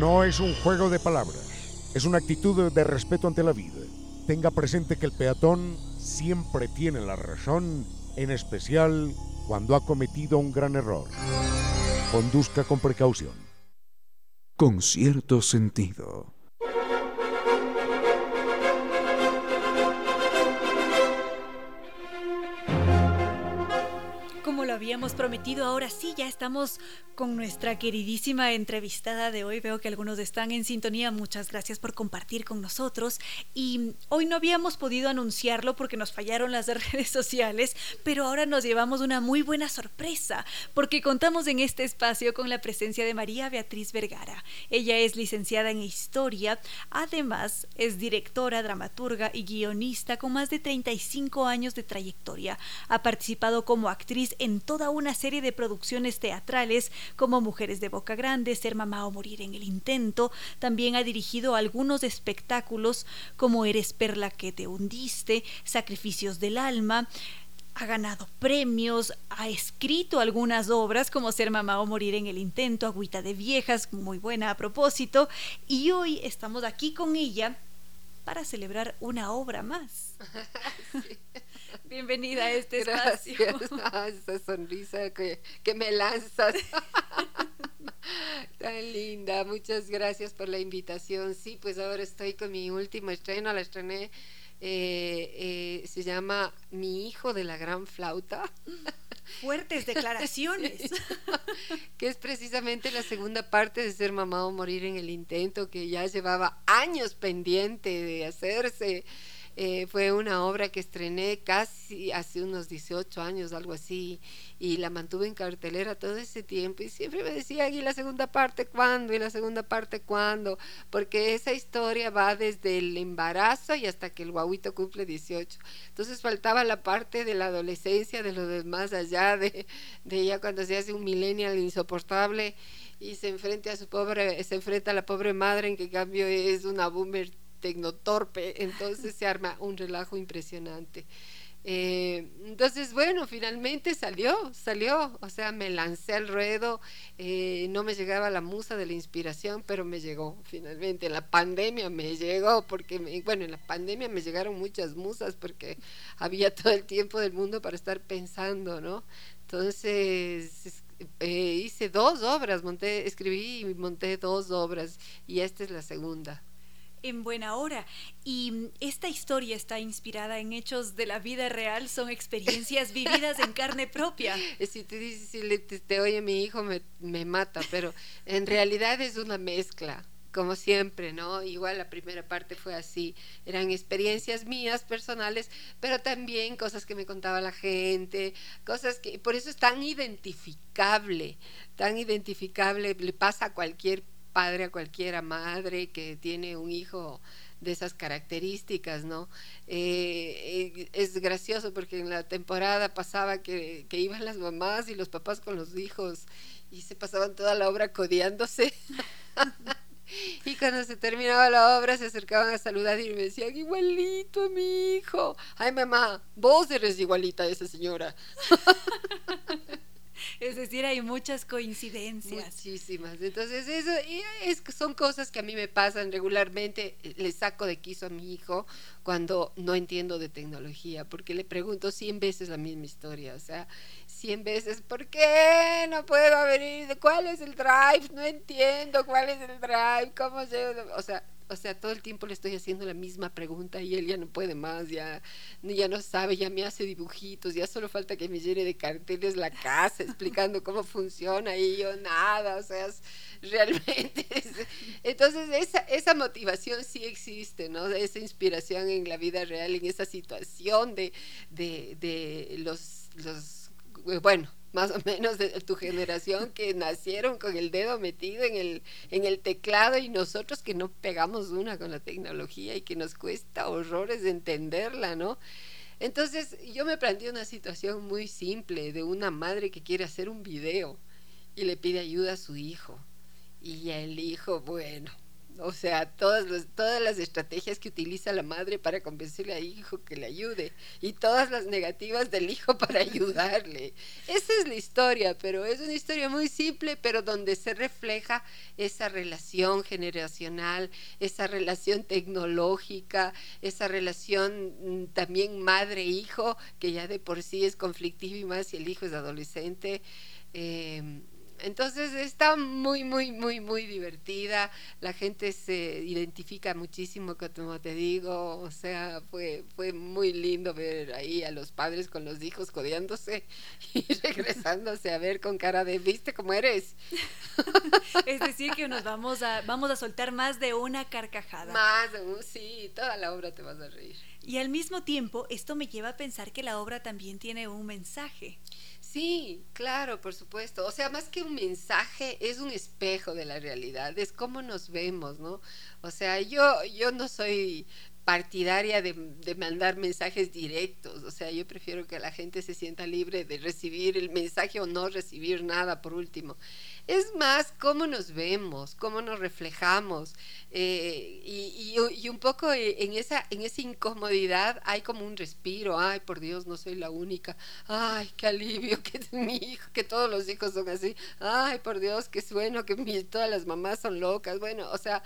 No es un juego de palabras, es una actitud de respeto ante la vida. Tenga presente que el peatón siempre tiene la razón, en especial cuando ha cometido un gran error. Conduzca con precaución. Con cierto sentido. Habíamos prometido, ahora sí, ya estamos con nuestra queridísima entrevistada de hoy. Veo que algunos están en sintonía. Muchas gracias por compartir con nosotros. Y hoy no habíamos podido anunciarlo porque nos fallaron las redes sociales, pero ahora nos llevamos una muy buena sorpresa porque contamos en este espacio con la presencia de María Beatriz Vergara. Ella es licenciada en Historia, además es directora, dramaturga y guionista con más de 35 años de trayectoria. Ha participado como actriz en toda una serie de producciones teatrales como Mujeres de Boca Grande, Ser Mamá o Morir en el Intento. También ha dirigido algunos espectáculos como Eres Perla que te hundiste, Sacrificios del Alma ha ganado premios, ha escrito algunas obras como Ser mamá o morir en el intento, Agüita de viejas, muy buena a propósito, y hoy estamos aquí con ella para celebrar una obra más. Bienvenida a este espacio. Ah, esa sonrisa que, que me lanzas. Tan linda, muchas gracias por la invitación. Sí, pues ahora estoy con mi último estreno, la estrené, eh, eh, se llama Mi hijo de la gran flauta. Fuertes declaraciones. que es precisamente la segunda parte de Ser mamá o morir en el intento, que ya llevaba años pendiente de hacerse. Eh, fue una obra que estrené casi hace unos 18 años, algo así, y la mantuve en cartelera todo ese tiempo y siempre me decían, ¿y la segunda parte cuándo? ¿Y la segunda parte cuándo? Porque esa historia va desde el embarazo y hasta que el guaguito cumple 18. Entonces faltaba la parte de la adolescencia, de lo demás allá, de, de ella cuando se hace un millennial insoportable y se enfrenta a su pobre, se enfrenta a la pobre madre en que cambio es una boomer tecnotorpe, entonces se arma un relajo impresionante. Eh, entonces, bueno, finalmente salió, salió, o sea, me lancé al ruedo, eh, no me llegaba la musa de la inspiración, pero me llegó finalmente. En la pandemia me llegó, porque, bueno, en la pandemia me llegaron muchas musas porque había todo el tiempo del mundo para estar pensando, ¿no? Entonces, eh, hice dos obras, monté, escribí y monté dos obras, y esta es la segunda en buena hora. Y esta historia está inspirada en hechos de la vida real, son experiencias vividas en carne propia. Si te dices, si te, oye mi hijo, me, me mata, pero en realidad es una mezcla como siempre, ¿no? Igual la primera parte fue así, eran experiencias mías personales, pero también cosas que me contaba la gente, cosas que, por eso es tan identificable, tan identificable, le pasa a cualquier padre, a cualquiera madre que tiene un hijo de esas características, ¿no? Eh, eh, es gracioso porque en la temporada pasaba que, que, iban las mamás y los papás con los hijos y se pasaban toda la obra codeándose. y cuando se terminaba la obra se acercaban a saludar y me decían, igualito a mi hijo. Ay, mamá, vos eres igualita a esa señora. Es decir, hay muchas coincidencias. Muchísimas. Entonces, eso es, son cosas que a mí me pasan regularmente. Le saco de quiso a mi hijo cuando no entiendo de tecnología, porque le pregunto cien veces la misma historia. O sea, cien veces, ¿por qué no puedo abrir? ¿Cuál es el drive? No entiendo cuál es el drive. ¿Cómo se...? O sea, o sea, todo el tiempo le estoy haciendo la misma pregunta y él ya no puede más, ya, ya no sabe, ya me hace dibujitos, ya solo falta que me llene de carteles la casa explicando cómo funciona y yo nada, o sea, realmente. entonces, esa, esa motivación sí existe, ¿no? Esa inspiración en la vida real, en esa situación de, de, de los, los, bueno, más o menos de tu generación que nacieron con el dedo metido en el, en el teclado y nosotros que no pegamos una con la tecnología y que nos cuesta horrores entenderla, ¿no? Entonces yo me planteé una situación muy simple de una madre que quiere hacer un video y le pide ayuda a su hijo. Y el hijo, bueno, o sea, todas, todas las estrategias que utiliza la madre para convencerle al hijo que le ayude y todas las negativas del hijo para ayudarle. Esa es la historia, pero es una historia muy simple, pero donde se refleja esa relación generacional, esa relación tecnológica, esa relación mm, también madre-hijo, que ya de por sí es conflictiva y más si el hijo es adolescente. Eh, entonces está muy, muy, muy, muy divertida. La gente se identifica muchísimo, como te digo. O sea, fue, fue muy lindo ver ahí a los padres con los hijos codeándose y regresándose a ver con cara de, ¿viste cómo eres? es decir, que nos vamos a, vamos a soltar más de una carcajada. Más sí, toda la obra te vas a reír. Y al mismo tiempo, esto me lleva a pensar que la obra también tiene un mensaje. Sí, claro, por supuesto. O sea, más que un mensaje, es un espejo de la realidad, es cómo nos vemos, ¿no? O sea, yo, yo no soy partidaria de, de, mandar mensajes directos, o sea, yo prefiero que la gente se sienta libre de recibir el mensaje o no recibir nada por último. Es más cómo nos vemos, cómo nos reflejamos eh, y, un poco en esa, en esa incomodidad hay como un respiro, ay por Dios, no soy la única, ay qué alivio que mi hijo, que todos los hijos son así, ay por Dios, qué bueno que todas las mamás son locas, bueno, o sea,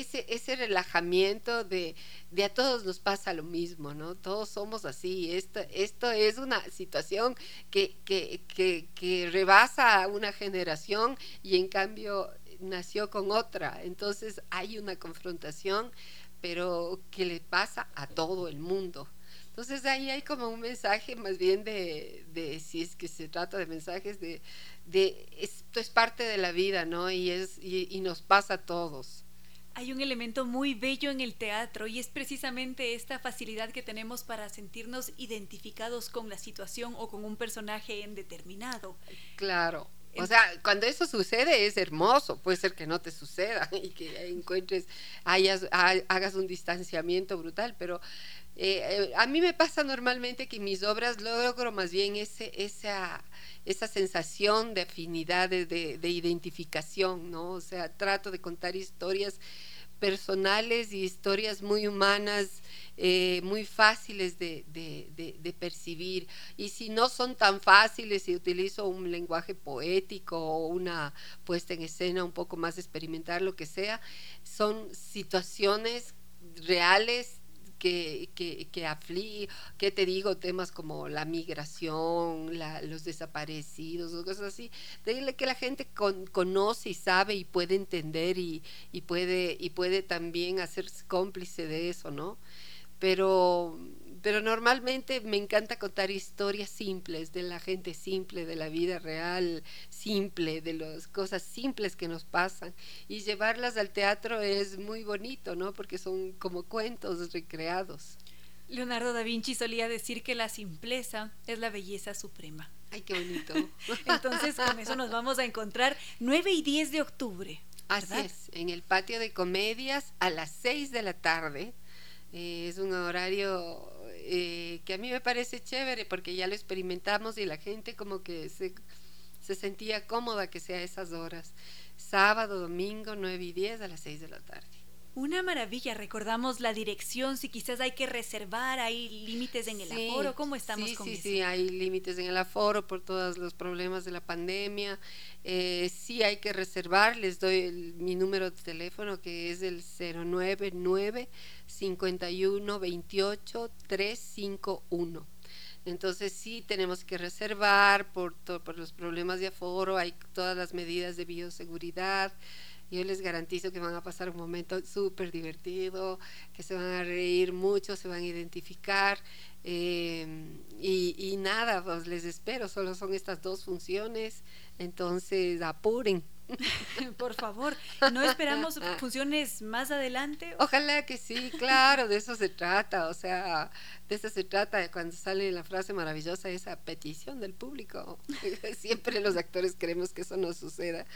ese, ese relajamiento de, de, a todos nos pasa lo mismo, ¿no? Todos somos así. Esto, esto es una situación que, que, que, que rebasa una generación y en cambio nació con otra. Entonces hay una confrontación, pero que le pasa a todo el mundo. Entonces ahí hay como un mensaje más bien de, de si es que se trata de mensajes de, de esto es parte de la vida, ¿no? Y, es, y, y nos pasa a todos hay un elemento muy bello en el teatro y es precisamente esta facilidad que tenemos para sentirnos identificados con la situación o con un personaje en determinado. Claro. O sea, cuando eso sucede es hermoso, puede ser que no te suceda y que encuentres, hayas, hagas un distanciamiento brutal, pero eh, eh, a mí me pasa normalmente que mis obras logro más bien esa, esa sensación de afinidad, de, de, identificación, ¿no? O sea, trato de contar historias personales y historias muy humanas, eh, muy fáciles de, de, percibir. Y si no son tan fáciles, si utilizo un lenguaje poético o una puesta en escena un poco más experimental, lo que sea, son situaciones reales que, que, que aflige, que te digo, temas como la migración, la, los desaparecidos, cosas así, de que la gente conoce y sabe y puede entender y, y, puede, y puede también hacerse cómplice de eso, ¿no? Pero pero normalmente me encanta contar historias simples de la gente simple, de la vida real simple, de las cosas simples que nos pasan y llevarlas al teatro es muy bonito, ¿no? Porque son como cuentos recreados. Leonardo da Vinci solía decir que la simpleza es la belleza suprema. Ay, qué bonito. Entonces, con eso nos vamos a encontrar 9 y 10 de octubre. Así es, en el patio de comedias a las 6 de la tarde. Eh, es un horario eh, que a mí me parece chévere porque ya lo experimentamos y la gente como que se, se sentía cómoda que sea esas horas. Sábado, domingo, 9 y 10 a las 6 de la tarde. Una maravilla, recordamos la dirección, si quizás hay que reservar, hay límites en el aforo, ¿cómo estamos sí, con sí, eso? Sí, hay límites en el aforo por todos los problemas de la pandemia. Eh, sí hay que reservar, les doy mi número de teléfono que es el 099 51 28 351. Entonces sí tenemos que reservar por, por los problemas de aforo, hay todas las medidas de bioseguridad. Yo les garantizo que van a pasar un momento súper divertido, que se van a reír mucho, se van a identificar. Eh, y, y, nada, pues les espero, solo son estas dos funciones, entonces apuren. Por favor, ¿no esperamos funciones más adelante? Ojalá que sí, claro, de eso se trata, o sea, de eso se trata cuando sale la frase maravillosa, esa petición del público. Siempre los actores queremos que eso no suceda.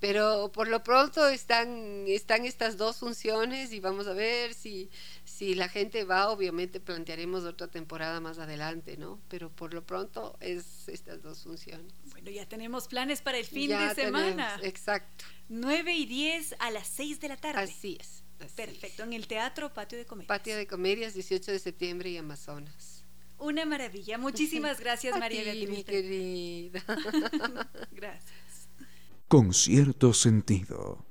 Pero por lo pronto están, están estas dos funciones y vamos a ver si, si la gente va, obviamente plantearemos otra temporada más adelante, ¿no? Pero por lo pronto es estas dos funciones. Bueno, ya tenemos planes para el fin de semana. exacto. 9 y 10 a las 6 de la tarde. Así es. Perfecto, en el Teatro Patio de Comedias. Patio de Comedias, 18 de septiembre y Amazonas. Una maravilla. Muchísimas gracias, María Beatriz. mi querida. gracias. Con cierto sentido.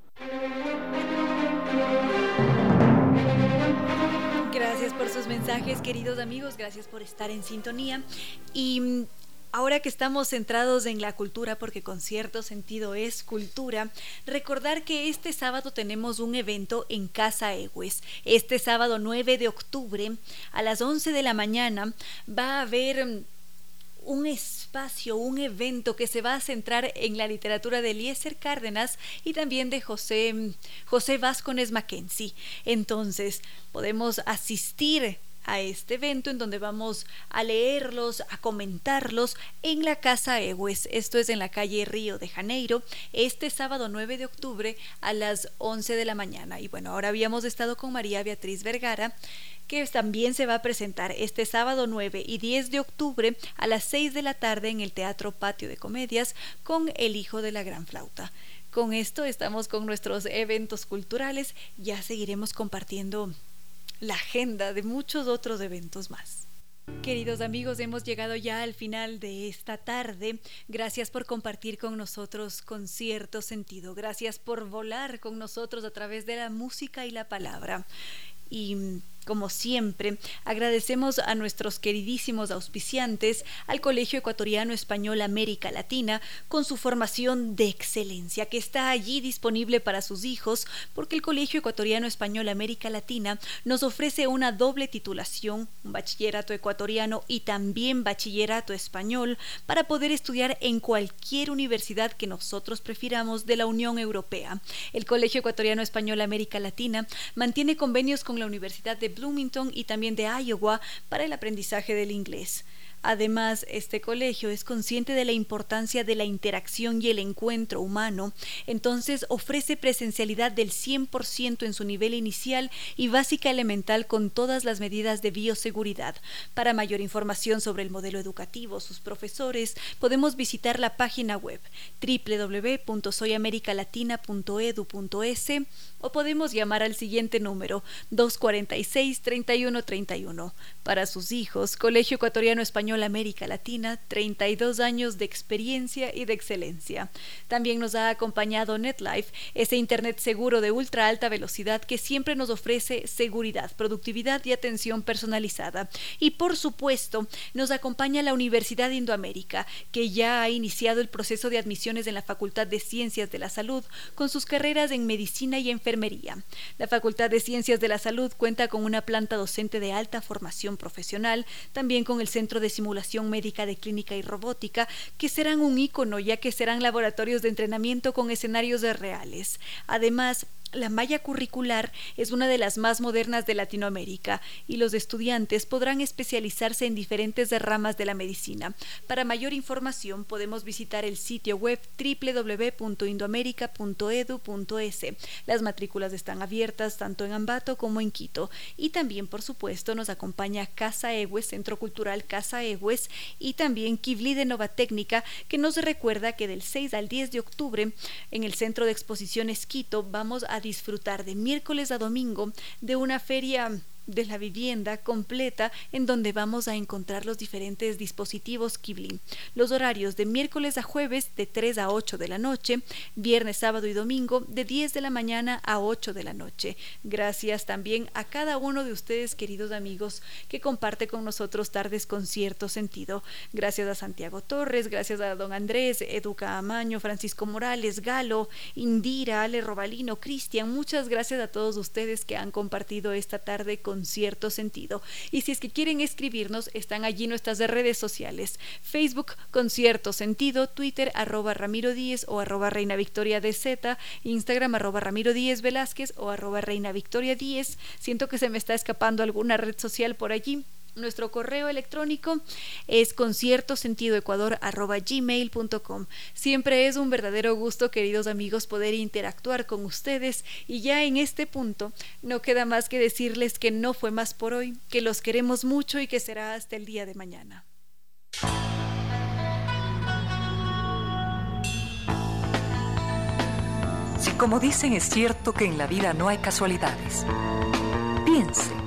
Gracias por sus mensajes, queridos amigos. Gracias por estar en sintonía. Y Ahora que estamos centrados en la cultura, porque con cierto sentido es cultura, recordar que este sábado tenemos un evento en Casa Egues. Este sábado 9 de octubre a las 11 de la mañana va a haber mm, un espacio, un evento que se va a centrar en la literatura de Eliezer Cárdenas y también de José, mm, José Vázquez Mackenzie. Entonces, podemos asistir a este evento en donde vamos a leerlos, a comentarlos en la Casa Egues. Esto es en la calle Río de Janeiro, este sábado 9 de octubre a las 11 de la mañana. Y bueno, ahora habíamos estado con María Beatriz Vergara que también se va a presentar este sábado 9 y 10 de octubre a las 6 de la tarde en el Teatro Patio de Comedias con El Hijo de la Gran Flauta. Con esto estamos con nuestros eventos culturales, ya seguiremos compartiendo la agenda de muchos otros eventos más. Queridos amigos, hemos llegado ya al final de esta tarde. Gracias por compartir con nosotros con cierto sentido. Gracias por volar con nosotros a través de la música y la palabra. Y como siempre, agradecemos a nuestros queridísimos auspiciantes, al Colegio Ecuatoriano Español América Latina, con su formación de excelencia, que está allí disponible para sus hijos, porque el Colegio Ecuatoriano Español América Latina nos ofrece una doble titulación, un bachillerato ecuatoriano y también bachillerato español, para poder estudiar en cualquier universidad que nosotros prefiramos de la Unión Europea. El Colegio Ecuatoriano Español América Latina mantiene convenios con la Universidad de Bloomington y también de Iowa para el aprendizaje del inglés. Además, este colegio es consciente de la importancia de la interacción y el encuentro humano, entonces ofrece presencialidad del 100% en su nivel inicial y básica elemental con todas las medidas de bioseguridad. Para mayor información sobre el modelo educativo, sus profesores, podemos visitar la página web www.soyamericalatina.edu.es o podemos llamar al siguiente número 246-3131. Para sus hijos, Colegio Ecuatoriano Español América Latina, 32 años de experiencia y de excelencia. También nos ha acompañado NetLife, ese Internet seguro de ultra alta velocidad que siempre nos ofrece seguridad, productividad y atención personalizada. Y por supuesto, nos acompaña la Universidad Indoamérica, que ya ha iniciado el proceso de admisiones en la Facultad de Ciencias de la Salud con sus carreras en medicina y enfermería. La Facultad de Ciencias de la Salud cuenta con una planta docente de alta formación profesional, también con el Centro de Simulación Médica de Clínica y Robótica, que serán un ícono ya que serán laboratorios de entrenamiento con escenarios reales. Además, la malla curricular es una de las más modernas de Latinoamérica y los estudiantes podrán especializarse en diferentes ramas de la medicina. Para mayor información podemos visitar el sitio web www.indoamerica.edu.es. Las matrículas están abiertas tanto en Ambato como en Quito y también por supuesto nos acompaña Casa Egues, Centro Cultural Casa Egues y también Kivli de Nova Técnica que nos recuerda que del 6 al 10 de octubre en el Centro de Exposiciones Quito vamos a disfrutar de miércoles a domingo de una feria de la vivienda completa en donde vamos a encontrar los diferentes dispositivos Kibli. Los horarios de miércoles a jueves de 3 a 8 de la noche, viernes, sábado y domingo de 10 de la mañana a 8 de la noche. Gracias también a cada uno de ustedes, queridos amigos, que comparte con nosotros tardes con cierto sentido. Gracias a Santiago Torres, gracias a don Andrés, Educa Amaño, Francisco Morales, Galo, Indira, Ale Robalino, Cristian. Muchas gracias a todos ustedes que han compartido esta tarde con cierto sentido. Y si es que quieren escribirnos, están allí nuestras redes sociales. Facebook con cierto sentido, Twitter arroba Ramiro Díez o arroba Reina Victoria Z, Instagram arroba Ramiro Díez Velázquez o arroba Reina Victoria Díez. Siento que se me está escapando alguna red social por allí Nuestro correo electrónico es conciertosentidoecuador.gmail.com. Siempre es un verdadero gusto, queridos amigos, poder interactuar con ustedes y ya en este punto no queda más que decirles que no fue más por hoy, que los queremos mucho y que será hasta el día de mañana. Si como dicen es cierto que en la vida no hay casualidades, piense